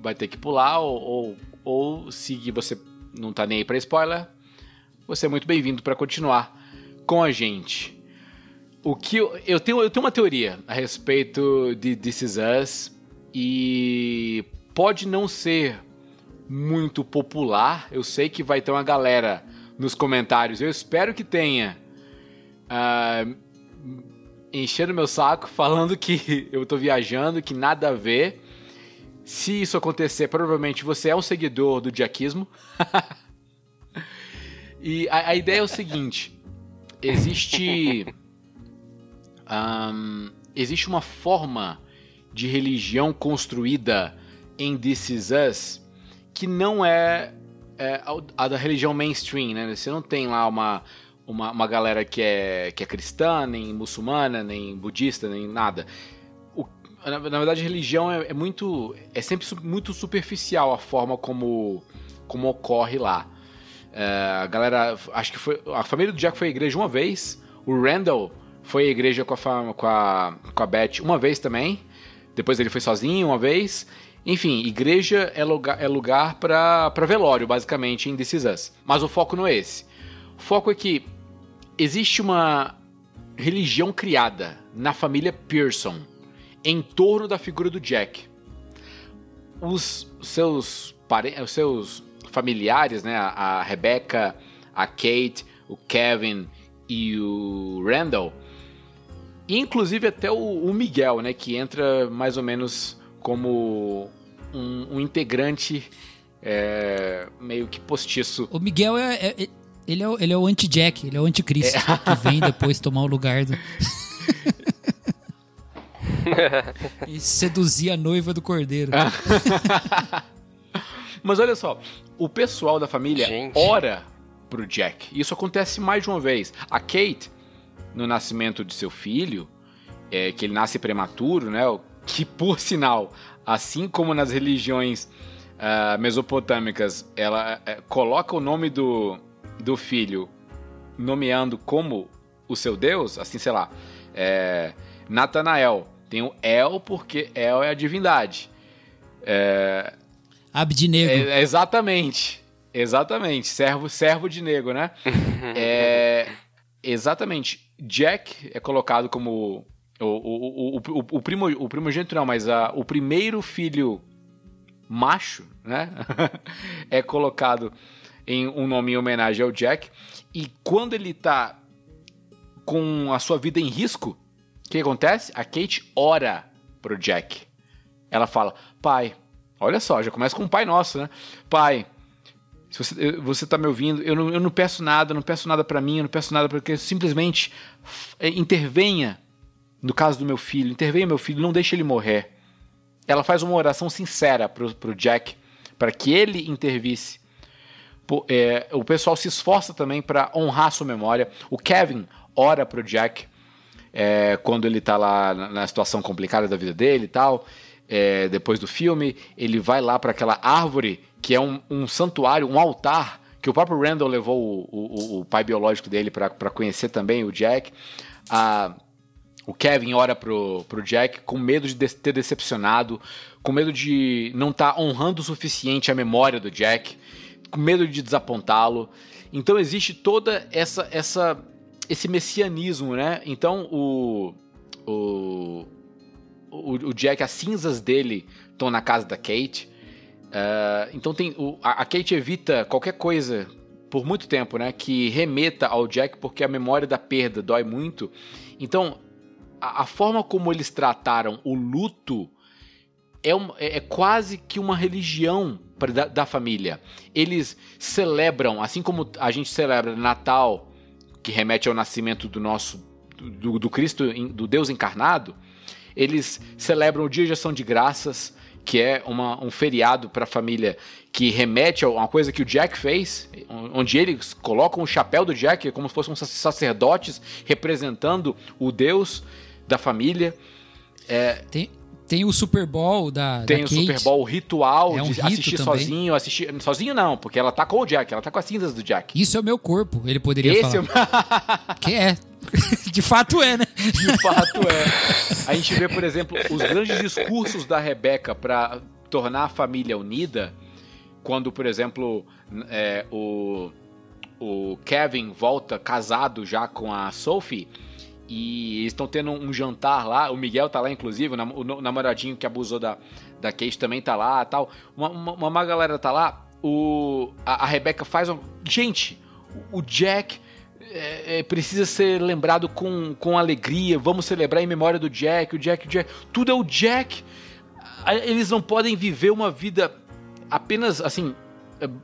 vai ter que pular, ou, ou, ou se você não tá nem aí pra spoiler, você é muito bem-vindo para continuar com a gente. O que eu, eu, tenho, eu tenho uma teoria a respeito de This Is Us e pode não ser muito popular. Eu sei que vai ter uma galera nos comentários, eu espero que tenha, uh, enchendo meu saco, falando que eu tô viajando, que nada a ver. Se isso acontecer, provavelmente você é um seguidor do jackismo. e a, a ideia é o seguinte: existe existe uma forma de religião construída em This Is Us que não é, é a da religião mainstream, né? Você não tem lá uma, uma, uma, galera que é, que é cristã, nem muçulmana, nem budista, nem nada. O, na, na, verdade, religião é, é, muito. é sempre muito superficial a forma como, como ocorre lá. É, a galera. Acho que foi. A família do Jack foi à igreja uma vez. O Randall foi à igreja com a, com a, com a Beth uma vez também. Depois ele foi sozinho uma vez. Enfim, igreja é lugar, é lugar para velório, basicamente, em This Is Us. Mas o foco não é esse. O foco é que existe uma religião criada na família Pearson em torno da figura do Jack. Os seus, os seus familiares, né, a Rebecca, a Kate, o Kevin e o Randall, inclusive até o, o, Miguel, né? Que entra mais ou menos como um, um integrante é, meio que postiço. O Miguel é, é, é ele, é, ele é o anti-Jack, ele é o anticristo, é. que vem depois tomar o lugar do... e seduzir a noiva do cordeiro. Mas olha só, o pessoal da família Gente. ora pro Jack. Isso acontece mais de uma vez. A Kate no nascimento de seu filho, é, que ele nasce prematuro, né? Que por sinal, assim como nas religiões uh, mesopotâmicas, ela uh, coloca o nome do, do filho nomeando como o seu Deus, assim, sei lá, é, Natanael. Tem o El porque El é a divindade. É, Abdinego. É, exatamente. Exatamente. Servo, servo de nego, né? é, exatamente. Jack é colocado como o, o, o, o, o, primo, o primogênito não, mas a, o primeiro filho macho, né? é colocado em um nome em homenagem ao Jack. E quando ele tá com a sua vida em risco, o que acontece? A Kate ora pro Jack. Ela fala: Pai, olha só, já começa com um pai nosso, né? Pai, se você, você tá me ouvindo, eu não, eu não peço nada, não peço nada para mim, eu não peço nada porque simplesmente é, intervenha no caso do meu filho, intervenha meu filho, não deixe ele morrer. Ela faz uma oração sincera pro, pro Jack, para que ele intervisse. É, o pessoal se esforça também para honrar sua memória. O Kevin ora pro Jack é, quando ele tá lá na situação complicada da vida dele e tal. É, depois do filme, ele vai lá para aquela árvore que é um, um santuário, um altar, que o próprio Randall levou o, o, o pai biológico dele para conhecer também o Jack. A, o Kevin ora pro, pro Jack com medo de ter decepcionado, com medo de não estar tá honrando o suficiente a memória do Jack, com medo de desapontá-lo. Então existe toda essa essa esse messianismo, né? Então o o, o, o Jack, as cinzas dele estão na casa da Kate. Uh, então tem o, a, Kate evita qualquer coisa por muito tempo, né? Que remeta ao Jack, porque a memória da perda dói muito. Então, a, a forma como eles trataram o luto é, um, é, é quase que uma religião pra, da, da família. Eles celebram, assim como a gente celebra Natal, que remete ao nascimento do nosso do, do Cristo, do Deus encarnado, eles celebram o Dia de Ação de Graças, que é uma, um feriado para a família que remete a uma coisa que o Jack fez, onde eles colocam o chapéu do Jack como se fossem sacerdotes representando o Deus da família. É, tem, tem o Super Bowl da Tem da o Kate. Super Bowl ritual É um de assistir também. sozinho, assistir sozinho não, porque ela tá com o Jack, ela tá com as cinzas do Jack. Isso é o meu corpo, ele poderia Esse é falar. o... Que é. De fato é, né? de fato é. A gente vê, por exemplo, os grandes discursos da Rebeca para tornar a família unida, quando, por exemplo, é, o, o Kevin volta casado já com a Sophie. E eles estão tendo um jantar lá. O Miguel tá lá, inclusive, o nam- o namoradinho que abusou da, da Kate também tá lá tal. Uma, uma, uma galera tá lá. O, a, a Rebeca faz um. Gente, o Jack é, é, precisa ser lembrado com, com alegria. Vamos celebrar em memória do Jack. O Jack, o Jack. Tudo é o Jack. Eles não podem viver uma vida apenas assim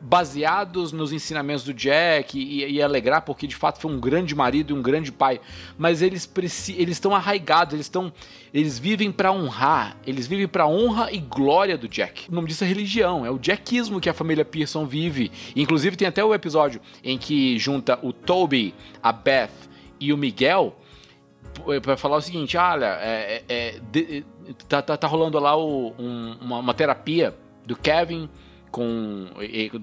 baseados nos ensinamentos do Jack e, e alegrar porque de fato foi um grande marido e um grande pai, mas eles eles estão arraigados, eles estão eles vivem para honrar, eles vivem para honra e glória do Jack. O nome disso é religião, é o jackismo que a família Pearson vive. Inclusive tem até o episódio em que junta o Toby, a Beth e o Miguel para falar o seguinte, olha, é, é, é, de- tá, tá, tá rolando lá o- um- uma, uma terapia do Kevin com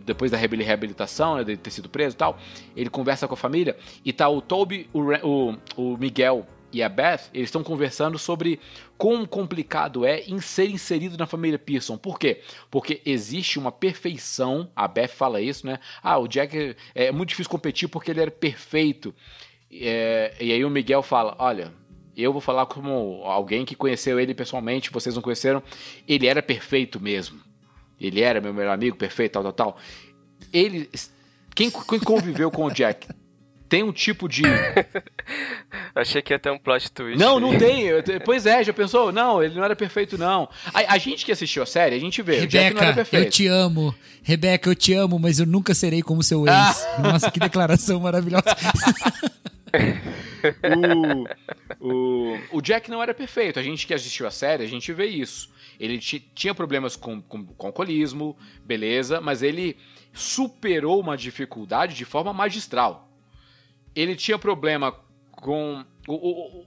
depois da reabili- reabilitação, né, dele ter sido preso e tal, ele conversa com a família e tá o Toby, o, o, o Miguel e a Beth, eles estão conversando sobre quão complicado é em ser inserido na família Pearson. Por quê? Porque existe uma perfeição, a Beth fala isso, né? Ah, o Jack é, é muito difícil competir porque ele era perfeito. É, e aí o Miguel fala: Olha, eu vou falar como alguém que conheceu ele pessoalmente, vocês não conheceram. Ele era perfeito mesmo. Ele era meu melhor amigo, perfeito, tal, tal, tal. Ele. Quem, quem conviveu com o Jack tem um tipo de. Achei que ia ter um plot twist. Não, não tem. Pois é, já pensou? Não, ele não era perfeito, não. A, a gente que assistiu a série, a gente vê. o Jack não era Rebeca, perfeito. eu te amo. Rebeca, eu te amo, mas eu nunca serei como seu ex. Ah. Nossa, que declaração maravilhosa. o, o, o Jack não era perfeito. A gente que assistiu a série, a gente vê isso. Ele ti- tinha problemas com, com, com alcoolismo, beleza, mas ele superou uma dificuldade de forma magistral. Ele tinha problema com. O-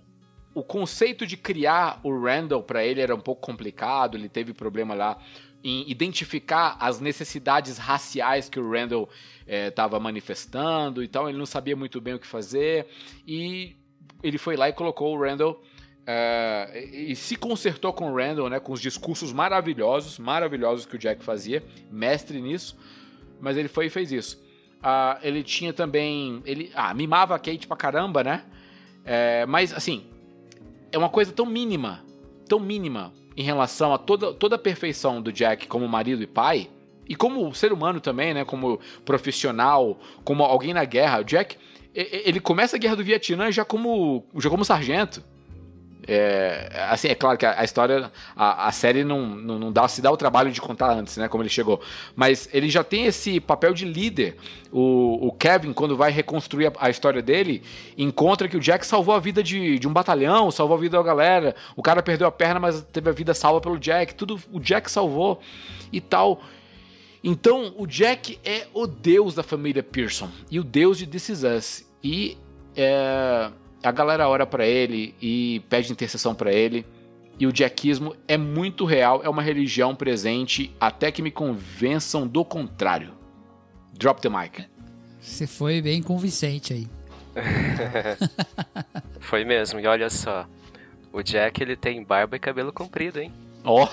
o conceito de criar o Randall para ele era um pouco complicado, ele teve problema lá em identificar as necessidades raciais que o Randall estava manifestando e tal, ele não sabia muito bem o que fazer e ele foi lá e colocou o Randall eh, e se consertou com o Randall, né, com os discursos maravilhosos, maravilhosos que o Jack fazia, mestre nisso, mas ele foi e fez isso. Ah, ele tinha também, ele ah, mimava a Kate pra caramba, né? Eh, mas assim, é uma coisa tão mínima, tão mínima em relação a toda, toda a perfeição do Jack como marido e pai, e como ser humano também, né? Como profissional, como alguém na guerra. O Jack, ele começa a guerra do Vietnã já como, já como sargento. É, assim, é claro que a, a história, a, a série não, não, não dá, se dá o trabalho de contar antes, né? Como ele chegou. Mas ele já tem esse papel de líder. O, o Kevin, quando vai reconstruir a, a história dele, encontra que o Jack salvou a vida de, de um batalhão, salvou a vida da galera. O cara perdeu a perna, mas teve a vida salva pelo Jack. Tudo o Jack salvou e tal. Então, o Jack é o deus da família Pearson e o deus de This Is Us. E é, a galera ora pra ele e pede intercessão pra ele. E o jackismo é muito real, é uma religião presente até que me convençam do contrário. Drop the mic. Você foi bem convincente aí. Foi mesmo, e olha só. O Jack, ele tem barba e cabelo comprido, hein? Ó,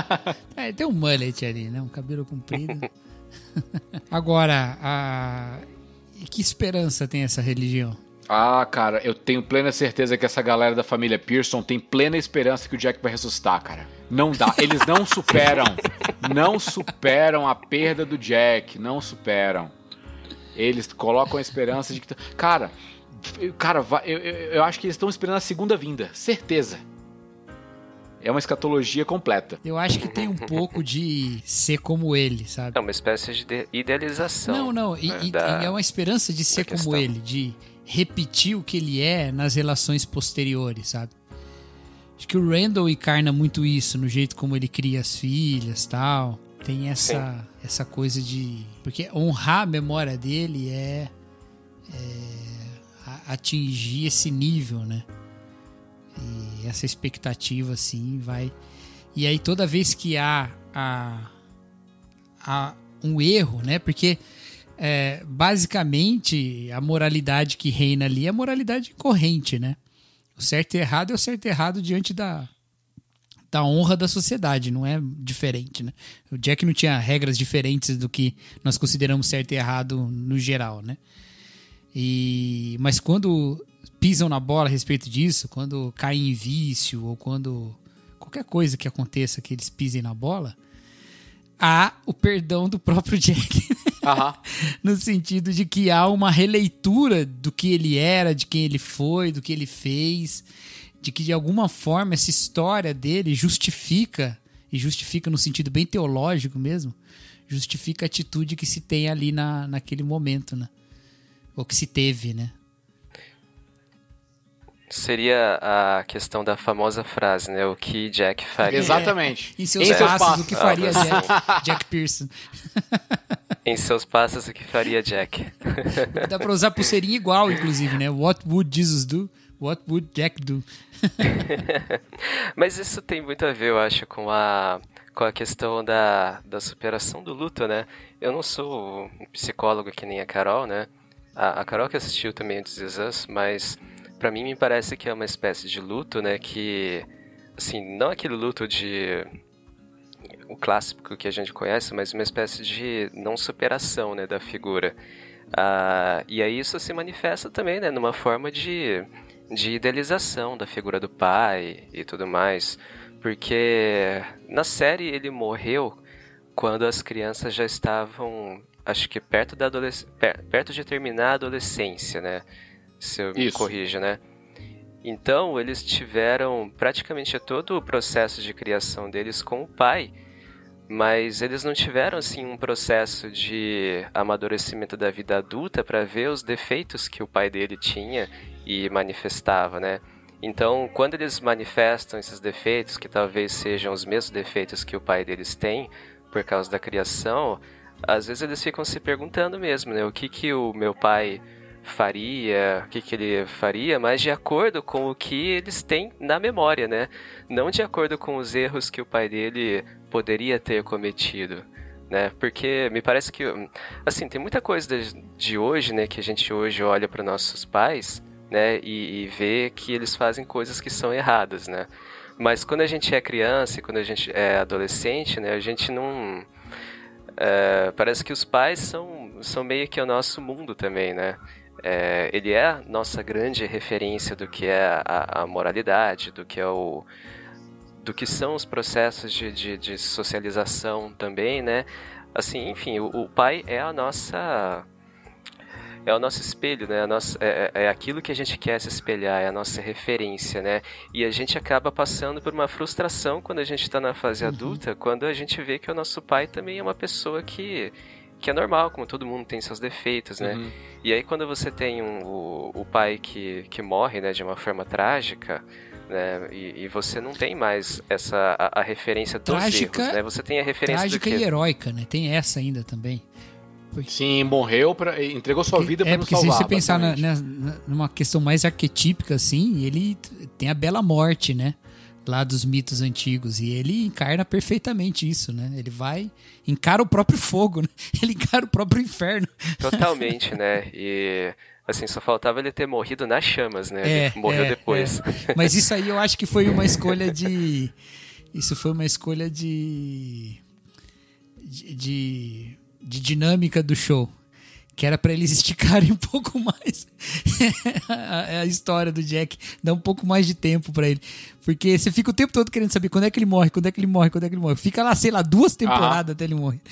É, tem um mullet ali, né? Um cabelo comprido. Agora, a... que esperança tem essa religião? Ah, cara, eu tenho plena certeza que essa galera da família Pearson tem plena esperança que o Jack vai ressuscitar, cara. Não dá. Eles não superam. não superam a perda do Jack. Não superam. Eles colocam a esperança de que. Cara, eu- cara, eu, eu, eu acho que eles estão esperando a segunda vinda. Certeza. É uma escatologia completa. Eu acho que tem um pouco de ser como ele, sabe? É uma espécie de idealização. Não, não. E, né, e- da- e é uma esperança de ser como ele, de repetir o que ele é nas relações posteriores, sabe? Acho que o Randall encarna muito isso no jeito como ele cria as filhas tal. Tem essa, essa coisa de. Porque honrar a memória dele é, é atingir esse nível, né? E essa expectativa, assim, vai. E aí toda vez que há, há, há um erro, né? Porque é, basicamente a moralidade que reina ali é a moralidade corrente, né? O certo e errado é o certo e errado diante da, da honra da sociedade, não é diferente, né? O Jack não tinha regras diferentes do que nós consideramos certo e errado no geral, né? E, mas quando pisam na bola a respeito disso, quando caem em vício ou quando qualquer coisa que aconteça que eles pisem na bola, há o perdão do próprio Jack. No sentido de que há uma releitura do que ele era, de quem ele foi, do que ele fez, de que de alguma forma essa história dele justifica, e justifica no sentido bem teológico mesmo, justifica a atitude que se tem ali na, naquele momento, né? Ou que se teve, né? Seria a questão da famosa frase, né? O que Jack faria. Exatamente. Em seus Em seus passos, passos. o que faria Ah, Jack, Jack Pearson. Em seus passos, o que faria Jack? Dá pra usar pulseirinha igual, inclusive, né? What would Jesus do? What would Jack do? Mas isso tem muito a ver, eu acho, com a, com a questão da, da superação do luto, né? Eu não sou um psicólogo que nem a Carol, né? A, a Carol que assistiu também This Is Us, mas pra mim me parece que é uma espécie de luto, né? Que, assim, não aquele luto de... O clássico que a gente conhece, mas uma espécie de não superação, né? Da figura. Ah, e aí isso se manifesta também, né? Numa forma de de idealização da figura do pai e tudo mais, porque na série ele morreu quando as crianças já estavam, acho que perto da adolesc per- perto de terminar a adolescência, né? Se eu me Isso. corrijo, né? Então eles tiveram praticamente todo o processo de criação deles com o pai, mas eles não tiveram assim um processo de amadurecimento da vida adulta para ver os defeitos que o pai dele tinha e manifestava, né? Então, quando eles manifestam esses defeitos, que talvez sejam os mesmos defeitos que o pai deles tem por causa da criação, às vezes eles ficam se perguntando mesmo, né? O que que o meu pai faria, o que que ele faria, mas de acordo com o que eles têm na memória, né? Não de acordo com os erros que o pai dele poderia ter cometido, né? Porque me parece que, assim, tem muita coisa de, hoje, né, que a gente hoje olha para nossos pais, né, e, e vê que eles fazem coisas que são erradas, né? Mas quando a gente é criança e quando a gente é adolescente, né, a gente não é, parece que os pais são, são meio que o nosso mundo também, né? É, ele é a nossa grande referência do que é a, a moralidade, do que é o do que são os processos de, de, de socialização também, né? Assim, enfim, o, o pai é a nossa é o nosso espelho, né? A nossa, é, é aquilo que a gente quer se espelhar, é a nossa referência, né? E a gente acaba passando por uma frustração quando a gente está na fase adulta, quando a gente vê que o nosso pai também é uma pessoa que, que é normal, como todo mundo tem seus defeitos, né? Uhum. E aí quando você tem um, o, o pai que, que morre, né, de uma forma trágica, né? E, e você não tem mais essa a, a referência dos Trágica- erros, né? Você tem a referência Trágica e heróica, né? Tem essa ainda também. Sim, morreu, pra, entregou sua vida pra é, porque salvar. se você pensar na, na- numa questão mais arquetípica, assim, ele tem a bela morte, né? Lá dos mitos antigos. E ele encarna perfeitamente isso, né? Ele vai, encara o próprio fogo, né? Ele encara o próprio inferno. Totalmente, né? E assim, só faltava ele ter morrido nas chamas, né? É, ele morreu é, depois. Mas isso aí eu acho que foi uma escolha de. Isso foi uma escolha de, de, de dinâmica do show. Que era pra eles esticarem um pouco mais a, a história do Jack, dar um pouco mais de tempo pra ele. Porque você fica o tempo todo querendo saber quando é que ele morre, quando é que ele morre, quando é que ele morre. Fica lá, sei lá, duas temporadas até ele morrer.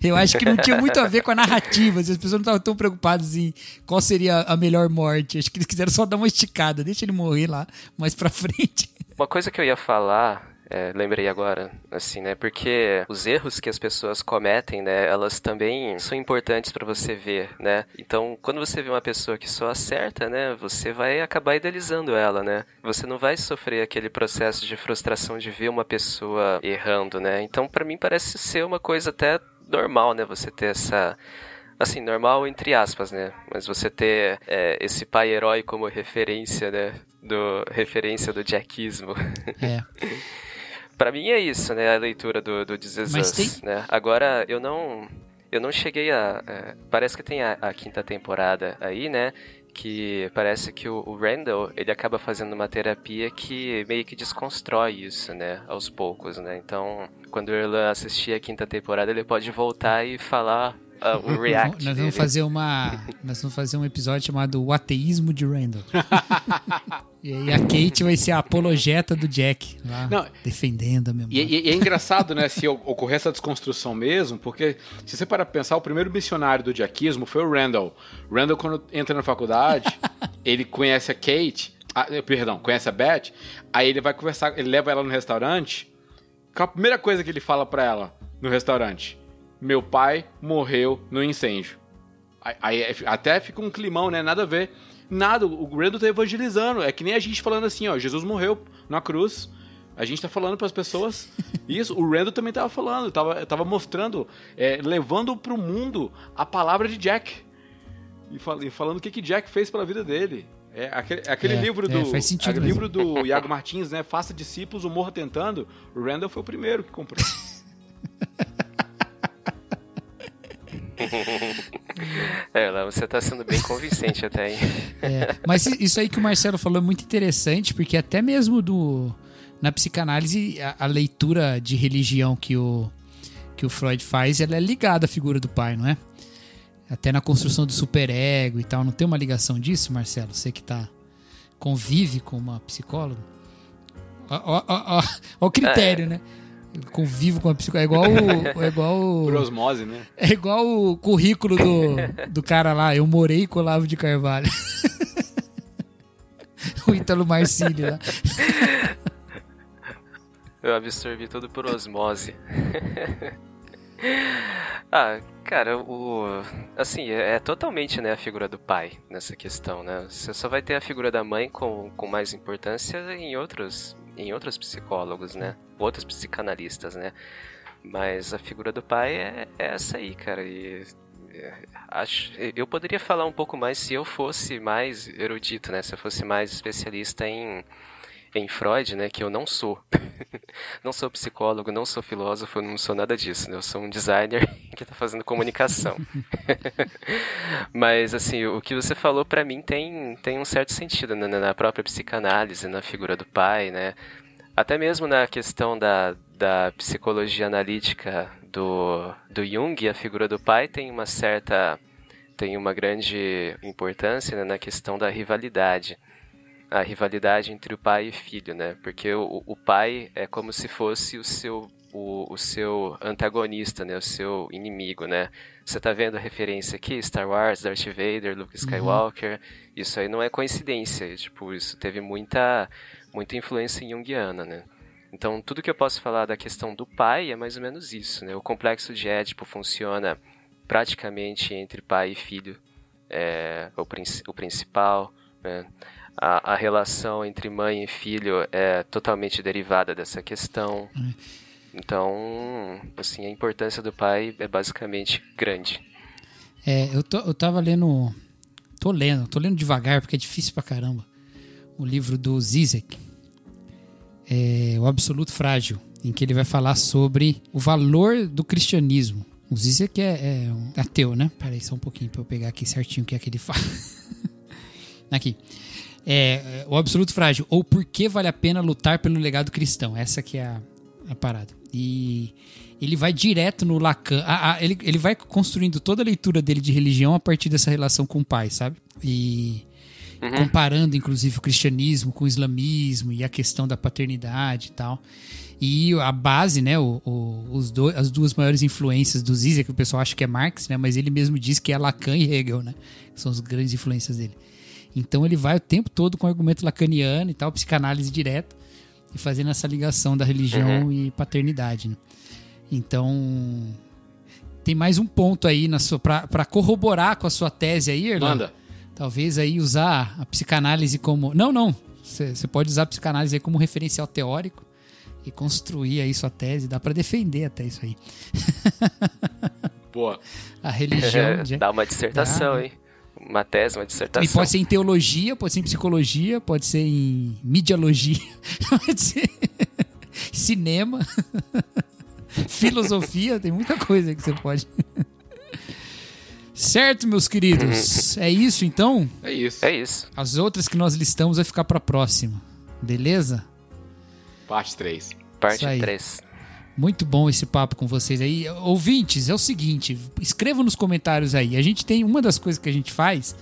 Eu acho que não tinha muito a ver com a narrativa. As pessoas não estavam tão preocupadas em qual seria a melhor morte. Acho que eles quiseram só dar uma esticada. Deixa ele morrer lá mais pra frente. Uma coisa que eu ia falar é, lembrei agora, assim, né? Porque os erros que as pessoas cometem, né? Elas também são importantes para você ver, né? Então, quando você vê uma pessoa que só acerta, né? Você vai acabar idealizando ela, né? Você não vai sofrer aquele processo de frustração de ver uma pessoa errando, né? Então, para mim parece ser uma coisa até normal, né? Você ter essa assim, normal entre aspas, né? Mas você ter é, esse pai herói como referência, né? Do, referência do jackismo. É. Para mim é isso, né? A leitura do, do Us, né? Agora, eu não... Eu não cheguei a... É, parece que tem a, a, quinta temporada aí, né? Que parece que o, o, Randall, ele acaba fazendo uma terapia que meio que desconstrói isso, né? Aos poucos, né? Então, quando o Erlan assistir a quinta temporada, ele pode voltar e falar uh, o react. Nós vamos fazer uma. Nós vamos fazer um episódio chamado O Ateísmo de Randall. e aí a Kate vai ser a apologeta do Jack, lá, Não, defendendo a memória. E, e, é engraçado, né, se ocorrer essa desconstrução mesmo, porque se você para pensar, o primeiro missionário do jackismo foi o Randall. Randall, quando entra na faculdade, ele conhece a Kate. Ah, perdão, conhece a Beth. Aí ele vai conversar, ele leva ela no restaurante. A primeira coisa que ele fala para ela no restaurante? meu pai morreu no incêndio. Aí, é, até fica um climão, né? Nada a ver. Nada, o Randall tá evangelizando. É que nem a gente falando assim, ó, Jesus morreu na cruz. A gente tá falando para as pessoas isso. O Randall também tava falando, tava, tava mostrando, é, levando pro mundo a palavra de Jack. E, fal, e falando o que, que Jack fez pela vida dele. É aquele, aquele é, livro é, do. faz sentido aquele livro do Iago Martins, né? Faça discípulos, o morra tentando. O Randall foi o primeiro que comprou. é, você está sendo bem convincente até aí. É, mas isso aí que o Marcelo falou é muito interessante, porque até mesmo do na psicanálise, a, a, leitura de religião que o, que o Freud faz, ela é ligada à figura do pai, não é? Até na construção do superego e tal. Não tem uma ligação disso, Marcelo? Você que tá, convive com uma psicóloga? Ó, ó, ó, ó o critério, é. né? Convivo com a psicóloga. É igual o. É igual o, Por osmose, né? É igual o currículo do, do cara lá. Eu morei com o Olavo de Carvalho. o Ítalo Marcílio lá. Eu absorvi tudo por osmose. ah, cara, o assim, é, é, totalmente, né, a figura do pai nessa questão, né? Você só vai ter a figura da mãe com, com mais importância em outros em outros psicólogos, né? Outros psicanalistas, né? Mas a figura do pai é, é essa aí, cara. E é, acho, eu poderia falar um pouco mais se eu fosse mais erudito, né? Se eu fosse mais especialista em em Freud, né, que eu não sou. não sou psicólogo, não sou filósofo, não sou nada disso. Né? Eu sou um designer que está fazendo comunicação. Mas, assim, o que você falou para mim tem, tem um certo sentido né? na própria psicanálise, na figura do pai, né? Até mesmo na questão da, da psicologia analítica do, do Jung, a figura do pai tem uma certa tem uma grande importância né, na questão da rivalidade a rivalidade entre o pai e filho, né? Porque o, o pai é como se fosse o seu o, o, seu antagonista, né? O seu inimigo, né? Você tá vendo a referência aqui? Star Wars, Darth Vader, Luke uhum. Skywalker. Uhum. Isso aí não é coincidência. Tipo, isso teve muita, muita influência junguiana, né? Então, tudo que eu posso falar da questão do pai é mais ou menos isso, né? O complexo de Édipo funciona praticamente entre pai e filho. É o, o principal, né? A, a relação entre mãe e filho é totalmente derivada dessa questão. Então, assim, a importância do pai é basicamente grande. É, eu, tô, eu tava lendo. Tô lendo, tô lendo devagar porque é difícil pra caramba. O livro do Zizek, é, O Absoluto Frágil, em que ele vai falar sobre o valor do cristianismo. O Zizek é, é um ateu, né? Peraí só um pouquinho pra eu pegar aqui certinho o que é que ele fala. aqui é, o absoluto frágil, ou por que vale a pena lutar pelo legado cristão. Essa que é a, a parada. E ele vai direto no Lacan. A, a, ele, ele vai construindo toda a leitura dele de religião a partir dessa relação com o pai, sabe? E uhum. comparando, inclusive, o cristianismo com o islamismo e a questão da paternidade e tal. E a base, né, o, o, os do, as duas maiores influências do Zizek, que o pessoal acha que é Marx, né, mas ele mesmo diz que é Lacan e Hegel, né, são as grandes influências dele. Então ele vai o tempo todo com argumento lacaniano e tal, psicanálise direta. e fazendo essa ligação da religião uhum. e paternidade. Né? Então, tem mais um ponto aí na sua para corroborar com a sua tese aí, Erlan. Manda. Talvez aí usar a psicanálise como. Não, não. Você pode usar a psicanálise aí como referencial teórico e construir aí sua tese. Dá para defender até isso aí. Boa. A religião. É, dá uma dissertação, aí. Uma tese, uma dissertação. E pode ser em teologia, pode ser em psicologia, pode ser em mediologia, pode ser cinema, filosofia, tem muita coisa que você pode. Certo, meus queridos? É isso então? É isso. É isso. As outras que nós listamos vai ficar para próxima. Beleza? Parte 3. Parte 3. Muito bom esse papo com vocês aí. Ouvintes, é o seguinte, escrevam nos comentários aí. A gente tem uma das coisas que a gente faz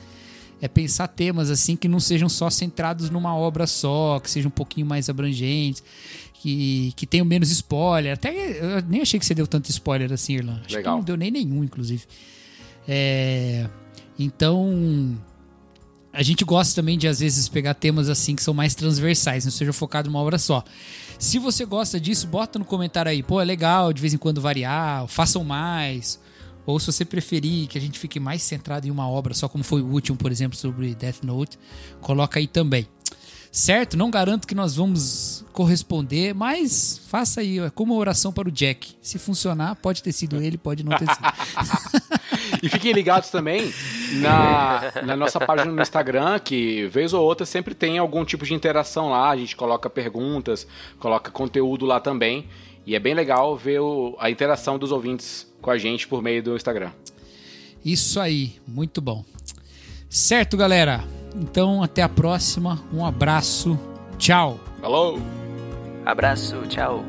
é pensar temas assim que não sejam só centrados numa obra só, que sejam um pouquinho mais abrangentes, que, que tenham menos spoiler. Até eu nem achei que você deu tanto spoiler assim, Irlan. Acho Legal. que não deu nem nenhum, inclusive. É, então, a gente gosta também de às vezes pegar temas assim que são mais transversais, não seja focado numa obra só. Se você gosta disso, bota no comentário aí. Pô, é legal de vez em quando variar, façam mais. Ou se você preferir que a gente fique mais centrado em uma obra, só como foi o último, por exemplo, sobre Death Note, coloca aí também. Certo? Não garanto que nós vamos corresponder, mas faça aí, é como oração para o Jack. Se funcionar, pode ter sido ele, pode não ter sido. e fiquem ligados também na, na nossa página no Instagram, que vez ou outra sempre tem algum tipo de interação lá. A gente coloca perguntas, coloca conteúdo lá também. E é bem legal ver o, a interação dos ouvintes com a gente por meio do Instagram. Isso aí, muito bom. Certo, galera? Então, até a próxima. Um abraço. Tchau. Falou. Abraço. Tchau.